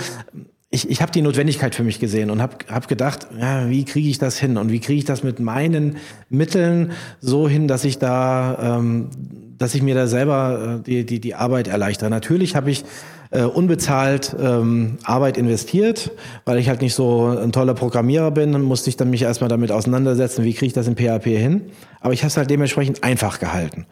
Speaker 3: ich, ich habe die Notwendigkeit für mich gesehen und habe hab gedacht, ja, wie kriege ich das hin und wie kriege ich das mit meinen Mitteln so hin, dass ich da, ähm, dass ich mir da selber äh, die, die, die Arbeit erleichtere. Natürlich habe ich äh, unbezahlt ähm, Arbeit investiert, weil ich halt nicht so ein toller Programmierer bin, musste ich dann mich erstmal damit auseinandersetzen, wie kriege ich das in PHP hin. Aber ich habe es halt dementsprechend einfach gehalten.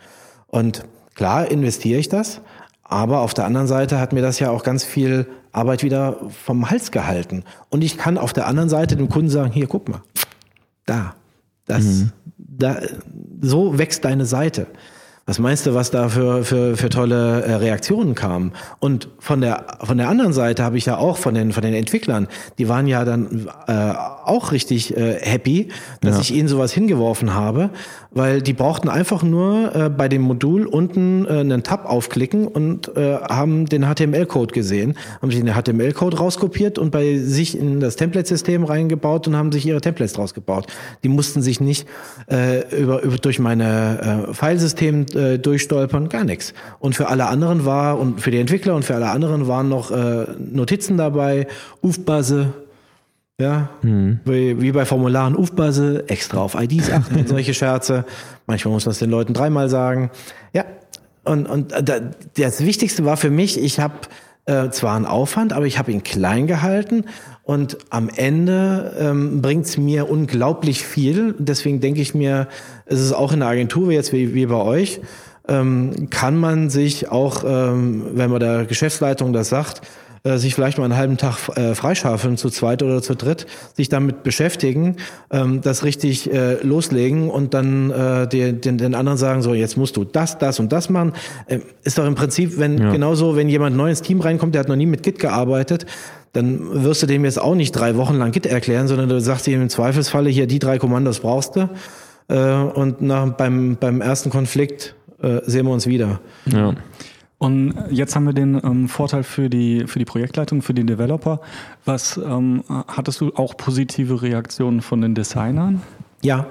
Speaker 3: Und klar investiere ich das, aber auf der anderen Seite hat mir das ja auch ganz viel Arbeit wieder vom Hals gehalten. Und ich kann auf der anderen Seite dem Kunden sagen, hier, guck mal, da, das, mhm. da, so wächst deine Seite. Was meinst du, was da für, für, für tolle äh, Reaktionen kamen? Und von der, von der anderen Seite habe ich ja auch von den, von den Entwicklern, die waren ja dann äh, auch richtig äh, happy, dass ja. ich ihnen sowas hingeworfen habe, weil die brauchten einfach nur äh, bei dem Modul unten äh, einen Tab aufklicken und äh, haben den HTML-Code gesehen, haben sich den HTML-Code rauskopiert und bei sich in das Template-System reingebaut und haben sich ihre Templates draus gebaut. Die mussten sich nicht äh, über, über durch meine äh, Filesystem äh, durchstolpern, gar nichts. Und für alle anderen war, und für die Entwickler und für alle anderen waren noch äh, Notizen dabei, Ufbase, ja, mhm. wie, wie, bei Formularen Ufbase, extra auf IDs achten, solche Scherze. Manchmal muss man es den Leuten dreimal sagen. Ja, und, und das Wichtigste war für mich, ich habe äh, zwar ein Aufwand, aber ich habe ihn klein gehalten und am Ende ähm, bringt es mir unglaublich viel. Deswegen denke ich mir, es ist auch in der Agentur jetzt wie, wie bei euch, ähm, kann man sich auch, ähm, wenn man der Geschäftsleitung das sagt, äh, sich vielleicht mal einen halben Tag äh, freischaufeln, zu zweit oder zu dritt, sich damit beschäftigen, ähm, das richtig äh, loslegen und dann äh, den, den, den anderen sagen, so jetzt musst du das, das und das machen. Äh, ist doch im Prinzip, wenn
Speaker 1: Ja.
Speaker 3: genauso, wenn jemand neu ins Team reinkommt, der hat noch nie mit Git gearbeitet, dann wirst du dem jetzt auch nicht drei Wochen lang Git erklären, sondern du sagst ihm im Zweifelsfalle hier die drei Kommandos brauchst du äh, und nach, beim, beim ersten Konflikt äh, sehen wir uns wieder.
Speaker 1: Ja.
Speaker 2: Und jetzt haben wir den ähm, Vorteil für die, für die Projektleitung, für die Developer. Was ähm, hattest du auch positive Reaktionen von den Designern?
Speaker 3: Ja,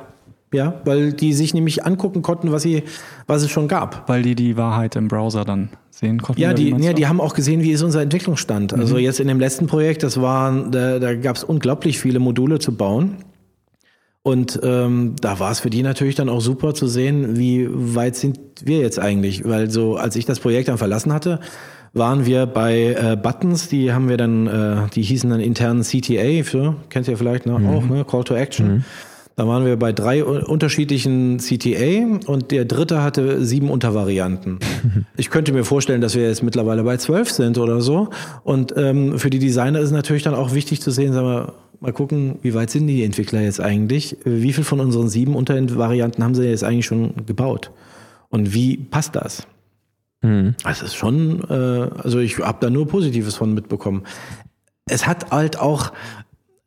Speaker 3: ja, weil die sich nämlich angucken konnten, was sie, was es schon gab.
Speaker 2: Weil die die Wahrheit im Browser dann sehen konnten?
Speaker 3: Ja, die, ja, die haben auch gesehen, wie ist unser Entwicklungsstand. Also jetzt in dem letzten Projekt, das waren, da, da gab es unglaublich viele Module zu bauen. Und ähm, da war es für die natürlich dann auch super zu sehen, wie weit sind wir jetzt eigentlich. Weil so, als ich das Projekt dann verlassen hatte, waren wir bei äh, Buttons, die haben wir dann, äh, die hießen dann internen CTA, für, kennt ihr vielleicht ne? auch, ne? Call to Action. Da waren wir bei drei unterschiedlichen CTA und der dritte hatte sieben Untervarianten. <laughs> Ich könnte mir vorstellen, dass wir jetzt mittlerweile bei zwölf sind oder so. Und ähm, für die Designer ist es natürlich dann auch wichtig zu sehen, sagen wir, mal gucken, wie weit sind die Entwickler jetzt eigentlich? Wie viel von unseren sieben Untervarianten haben sie jetzt eigentlich schon gebaut? Und wie passt das?
Speaker 1: Mhm.
Speaker 3: Das ist schon, äh, also ich habe da nur Positives von mitbekommen. Es hat halt auch,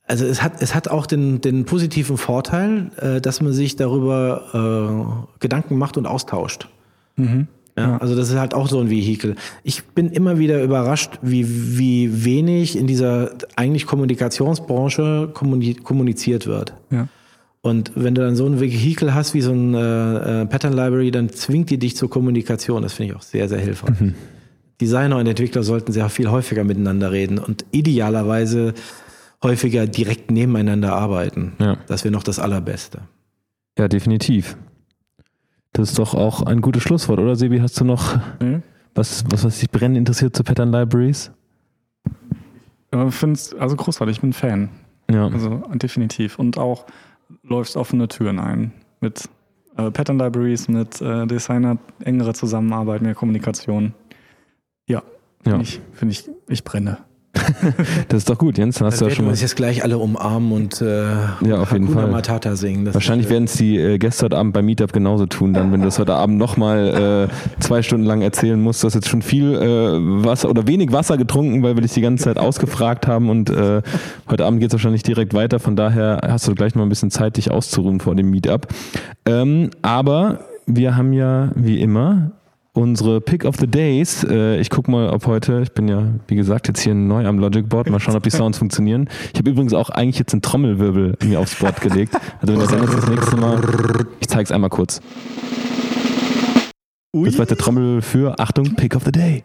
Speaker 3: also es hat, es hat auch den, den positiven Vorteil, äh, dass man sich darüber äh, Gedanken macht und austauscht. Ja, also das ist halt auch so ein Vehikel. Ich bin immer wieder überrascht, wie, wie wenig in dieser eigentlich Kommunikationsbranche kommuni kommuniziert wird.
Speaker 2: Ja.
Speaker 3: Und wenn du dann so ein Vehikel hast wie so ein äh, äh, Pattern Library, dann zwingt die dich zur Kommunikation. Das finde ich auch sehr, sehr hilfreich. Designer und Entwickler sollten sehr viel häufiger miteinander reden und idealerweise häufiger direkt nebeneinander arbeiten.
Speaker 1: Ja.
Speaker 3: Das wäre noch das Allerbeste.
Speaker 1: ja, definitiv. Das ist doch auch ein gutes Schlusswort, oder Sebi? Hast du noch
Speaker 2: Mhm.
Speaker 1: was, was, was dich brennend interessiert zu Pattern Libraries?
Speaker 2: Ich finde es also großartig, ich bin Fan.
Speaker 1: Ja.
Speaker 2: Also definitiv. Und auch läufst offene Türen ein mit äh, Pattern Libraries, mit äh, Designer, engere Zusammenarbeit, mehr Kommunikation. Ja,
Speaker 1: Ja.
Speaker 2: finde ich, find ich, ich brenne. <laughs>
Speaker 1: Das ist doch gut, Jens. Dann hast du ja schon mal.
Speaker 3: jetzt gleich alle umarmen und äh,
Speaker 1: Ja, auf jeden
Speaker 3: Hakuna
Speaker 1: Fall.
Speaker 3: Matata singen. Das
Speaker 1: Wahrscheinlich
Speaker 3: ist,
Speaker 1: werden es die äh, Gäste heute Abend beim Meetup genauso tun, dann, wenn du das heute Abend nochmal äh, zwei Stunden lang erzählen musst. Du hast jetzt schon viel äh, Wasser oder wenig Wasser getrunken, weil wir dich die ganze Zeit ausgefragt haben und äh, heute Abend geht es wahrscheinlich direkt weiter. Von daher hast du gleich noch ein bisschen Zeit, dich auszuruhen vor dem Meetup. Ähm, aber wir haben ja wie immer unsere Pick of the Days. Äh, ich gucke mal, ob heute, ich bin ja, wie gesagt, jetzt hier neu am Logic Board, mal schauen, ob die Sounds funktionieren. Ich habe übrigens auch eigentlich jetzt einen Trommelwirbel mir aufs Board gelegt. Also wenn das ändert das nächste Mal. Ich zeige es einmal kurz. Das war der Trommel für, Achtung, Pick of the Day.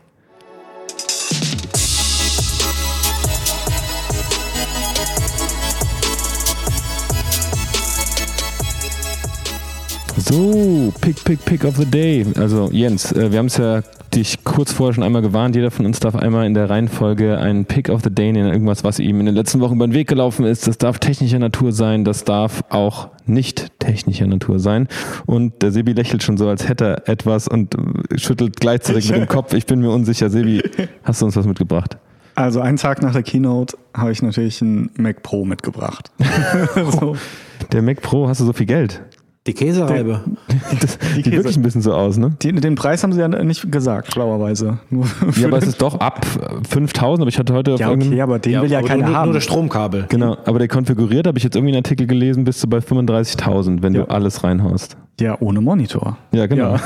Speaker 1: So, Pick, Pick, Pick of the Day. Also Jens, äh, wir haben es ja dich kurz vorher schon einmal gewarnt. Jeder von uns darf einmal in der Reihenfolge einen Pick of the Day nennen. Irgendwas, was ihm in den letzten Wochen über den Weg gelaufen ist. Das darf technischer Natur sein. Das darf auch nicht technischer Natur sein. Und der Sebi lächelt schon so, als hätte er etwas und schüttelt gleichzeitig mit dem <laughs> Kopf. Ich bin mir unsicher. Sebi, hast du uns was mitgebracht?
Speaker 2: Also einen Tag nach der Keynote habe ich natürlich einen Mac Pro mitgebracht. <laughs> <laughs> so.
Speaker 1: Der Mac Pro, hast du so viel Geld?
Speaker 3: Die Käsereibe. <laughs>
Speaker 1: Das sieht
Speaker 2: Käse.
Speaker 1: wirklich ein bisschen so aus, ne?
Speaker 2: Den, den Preis haben sie ja nicht gesagt, schlauerweise. <laughs> Nur für
Speaker 1: Ja, aber es
Speaker 2: den-
Speaker 1: ist doch ab 5000, aber ich hatte heute auf
Speaker 2: ja okay, aber den will ja keiner haben.
Speaker 3: Nur das Stromkabel.
Speaker 1: Genau, aber der konfiguriert, habe ich jetzt irgendwie einen Artikel gelesen, bist du bei 35.000, wenn
Speaker 2: Ja.
Speaker 1: du alles reinhaust.
Speaker 2: ja, ohne Monitor.
Speaker 1: Ja, genau.
Speaker 2: Ja.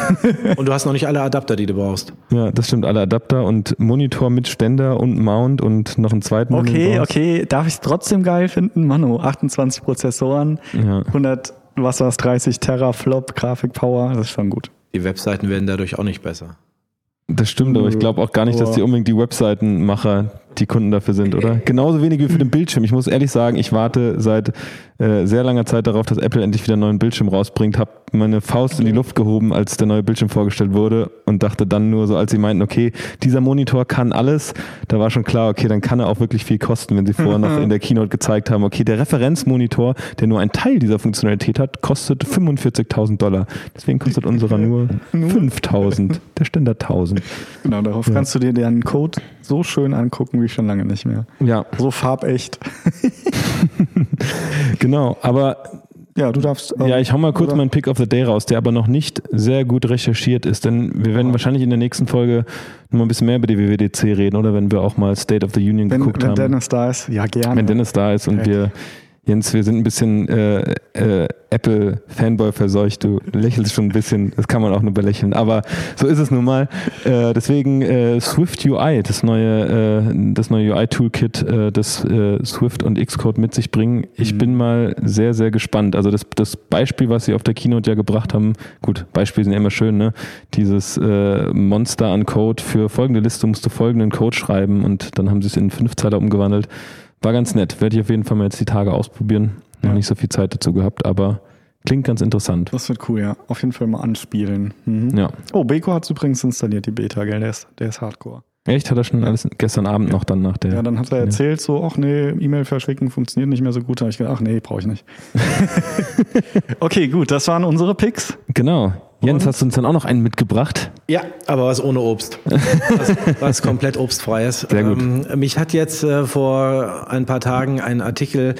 Speaker 1: Ja. <laughs>
Speaker 3: Und du hast noch nicht alle Adapter, die du brauchst.
Speaker 1: das stimmt. Alle Adapter und Monitor mit Ständer und Mount und noch einen zweiten.
Speaker 2: Okay, okay, darf ich es trotzdem geil finden? Mano, 28 Prozessoren,
Speaker 1: Ja.
Speaker 2: 100, was war's, 30 Teraflop, Grafikpower, das ist schon gut.
Speaker 3: Die Webseiten werden dadurch auch nicht besser.
Speaker 1: Das stimmt, aber ich glaube auch gar nicht, dass die unbedingt die Webseitenmacher die Kunden dafür sind, oder? Genauso wenig wie für den Bildschirm. Ich muss ehrlich sagen, ich warte seit äh, sehr langer Zeit darauf, dass Apple endlich wieder einen neuen Bildschirm rausbringt. Habe meine Faust in die Luft gehoben, als der neue Bildschirm vorgestellt wurde und dachte dann nur so, als sie meinten, okay, dieser Monitor kann alles, da war schon klar, okay, dann kann er auch wirklich viel kosten, wenn sie vorher noch in der Keynote gezeigt haben, okay, der Referenzmonitor, der nur einen Teil dieser Funktionalität hat, kostet 45.000 Dollar. Deswegen kostet unserer nur 5.000, der Ständer 1.000.
Speaker 2: Genau, darauf ja. kannst du dir den Code so schön angucken wie schon lange nicht mehr.
Speaker 1: Ja.
Speaker 2: So farbecht. <laughs>
Speaker 1: genau, aber
Speaker 2: ja, du darfst.
Speaker 1: Ähm, ja, ich hau mal kurz meinen Pick of the Day raus, der aber noch nicht sehr gut recherchiert ist, denn wir werden oh. wahrscheinlich in der nächsten Folge noch mal ein bisschen mehr über die WWDC reden oder wenn wir auch mal State of the Union
Speaker 2: wenn,
Speaker 1: geguckt
Speaker 2: wenn
Speaker 1: haben.
Speaker 2: Wenn Dennis da ist, ja gerne.
Speaker 1: Wenn Dennis da ist und okay. wir Jens, wir sind ein bisschen äh, äh, Apple-Fanboy verseucht. Du lächelst schon ein bisschen, das kann man auch nur belächeln. Aber so ist es nun mal. Äh, deswegen äh, Swift UI, das neue, äh, das neue UI-Toolkit, äh, das äh, Swift und Xcode mit sich bringen. Ich mhm. bin mal sehr, sehr gespannt. Also das, das Beispiel, was sie auf der Keynote ja gebracht haben, gut, Beispiele sind immer schön, ne? Dieses äh, Monster an Code für folgende Liste musst du folgenden Code schreiben und dann haben sie es in Fünfzeiler umgewandelt. War ganz nett. Werde ich auf jeden Fall mal jetzt die Tage ausprobieren. Noch ja. nicht so viel Zeit dazu gehabt, aber klingt ganz interessant.
Speaker 2: Das wird cool, ja. Auf jeden Fall mal anspielen.
Speaker 1: Mhm. Ja.
Speaker 2: Oh, Beko hat es übrigens installiert, die Beta, gell? Der ist, der ist hardcore.
Speaker 1: Echt? Hat er schon alles gestern Abend ja. noch dann nach der.
Speaker 2: Ja, dann hat er erzählt, so, ach nee, E-Mail verschicken funktioniert nicht mehr so gut. Da habe ich gedacht, ach nee, brauche ich nicht. <laughs> okay, gut, das waren unsere Picks.
Speaker 1: Genau. Jens, hast du uns dann auch noch einen mitgebracht?
Speaker 3: Ja, aber was ohne Obst. Was, was komplett obstfreies.
Speaker 1: Sehr gut.
Speaker 3: Ähm, mich hat jetzt äh, vor ein paar Tagen ein Artikel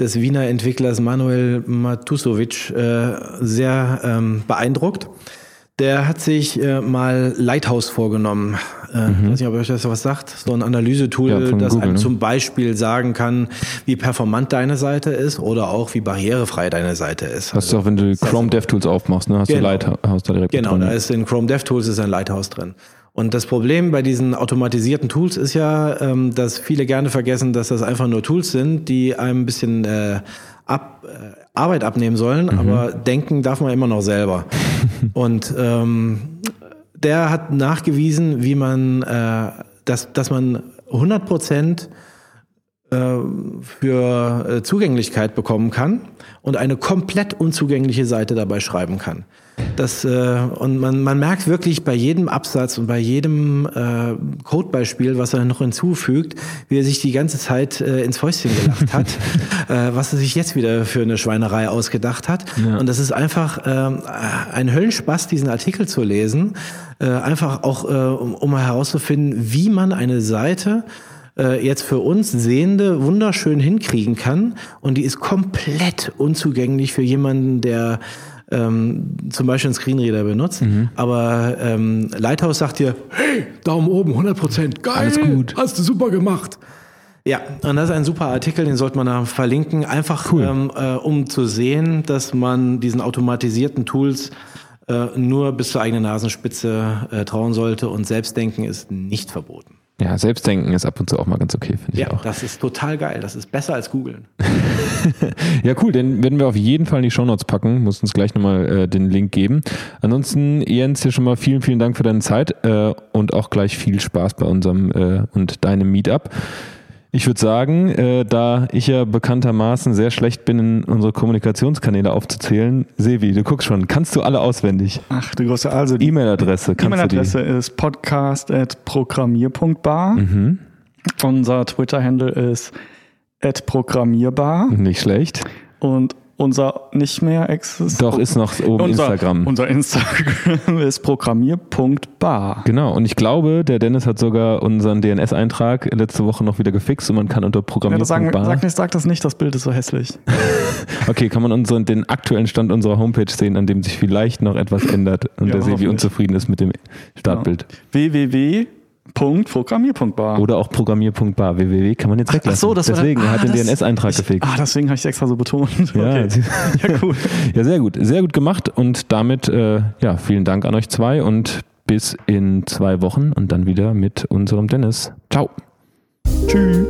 Speaker 3: des Wiener Entwicklers Manuel Matusovic äh, sehr ähm, beeindruckt. Der hat sich äh, mal Lighthouse vorgenommen. Äh, mhm. Ich weiß nicht, ob euch das was sagt. So ein Analysetool, ja, das Google, einem ne? zum Beispiel sagen kann, wie performant deine Seite ist oder auch wie barrierefrei deine Seite ist.
Speaker 1: Hast also, du auch, wenn du Chrome DevTools aufmachst, ne? hast genau. du Lighthouse da direkt
Speaker 3: Genau,
Speaker 1: drin.
Speaker 3: da ist in Chrome DevTools ist ein Lighthouse drin. Und das Problem bei diesen automatisierten Tools ist ja, ähm, dass viele gerne vergessen, dass das einfach nur Tools sind, die einem ein bisschen äh, ab, äh, Arbeit abnehmen sollen, mhm. aber denken darf man immer noch selber. <laughs> Und ähm, der hat nachgewiesen, wie man, äh, dass, dass man 100 Prozent äh, für äh, Zugänglichkeit bekommen kann und eine komplett unzugängliche Seite dabei schreiben kann. Das, äh, und man, man merkt wirklich bei jedem Absatz und bei jedem äh, Codebeispiel, was er noch hinzufügt, wie er sich die ganze Zeit äh, ins Fäustchen gelacht hat, <laughs> äh, was er sich jetzt wieder für eine Schweinerei ausgedacht hat. Ja. Und das ist einfach äh, ein Höllenspaß, diesen Artikel zu lesen, äh, einfach auch, äh, um, um herauszufinden, wie man eine Seite äh, jetzt für uns Sehende wunderschön hinkriegen kann. Und die ist komplett unzugänglich für jemanden, der ähm, zum Beispiel einen Screenreader benutzt. Mhm. Aber ähm, Lighthouse sagt dir, hey, Daumen oben, 100 Prozent, geil, Alles gut. hast du super gemacht. Ja, und das ist ein super Artikel, den sollte man da verlinken, einfach cool. ähm, äh, um zu sehen, dass man diesen automatisierten Tools äh, nur bis zur eigenen Nasenspitze äh, trauen sollte und Selbstdenken ist nicht verboten.
Speaker 1: Ja, Selbstdenken ist ab und zu auch mal ganz okay, finde
Speaker 3: ja,
Speaker 1: ich auch.
Speaker 3: Das ist total geil. Das ist besser als googeln. <laughs>
Speaker 1: ja, cool. Den werden wir auf jeden Fall in die Shownotes packen. Muss uns gleich nochmal äh, den Link geben. Ansonsten, Jens, hier schon mal vielen, vielen Dank für deine Zeit äh, und auch gleich viel Spaß bei unserem äh, und deinem Meetup. Ich würde sagen, äh, da ich ja bekanntermaßen sehr schlecht bin, in unsere Kommunikationskanäle aufzuzählen, Sevi, du guckst schon, kannst du alle auswendig?
Speaker 2: Ach, du große, also
Speaker 1: die E-Mail-Adresse,
Speaker 2: E-Mail-Adresse ist podcast.programmier.bar. Mhm. Unser Twitter-Handle ist programmierbar.
Speaker 1: Nicht schlecht.
Speaker 2: Und unser nicht mehr existiert.
Speaker 1: Doch, ist noch oben unser, Instagram.
Speaker 2: Unser Instagram <laughs> ist programmier.bar.
Speaker 1: Genau, und ich glaube, der Dennis hat sogar unseren DNS-Eintrag letzte Woche noch wieder gefixt und man kann unter programmier.bar.
Speaker 2: Ja, sag, sag, sag das nicht, das Bild ist so hässlich. <laughs>
Speaker 1: okay, kann man unseren, den aktuellen Stand unserer Homepage sehen, an dem sich vielleicht noch etwas ändert und ja, der Sevi unzufrieden ist mit dem Startbild.
Speaker 2: Genau. www Programmier.bar.
Speaker 1: Oder auch Programmier.bar. www kann man jetzt weglassen. Ach so, das Deswegen, war, ah, er hat den DNS-Eintrag gefixt.
Speaker 2: Ah, deswegen habe ich es extra so betont. <laughs>
Speaker 1: Ja, okay. ja, cool. <laughs> ja, sehr gut. Sehr gut gemacht und damit, äh, ja, vielen Dank an euch zwei und bis in zwei Wochen und dann wieder mit unserem Dennis. Ciao.
Speaker 2: Tschüss.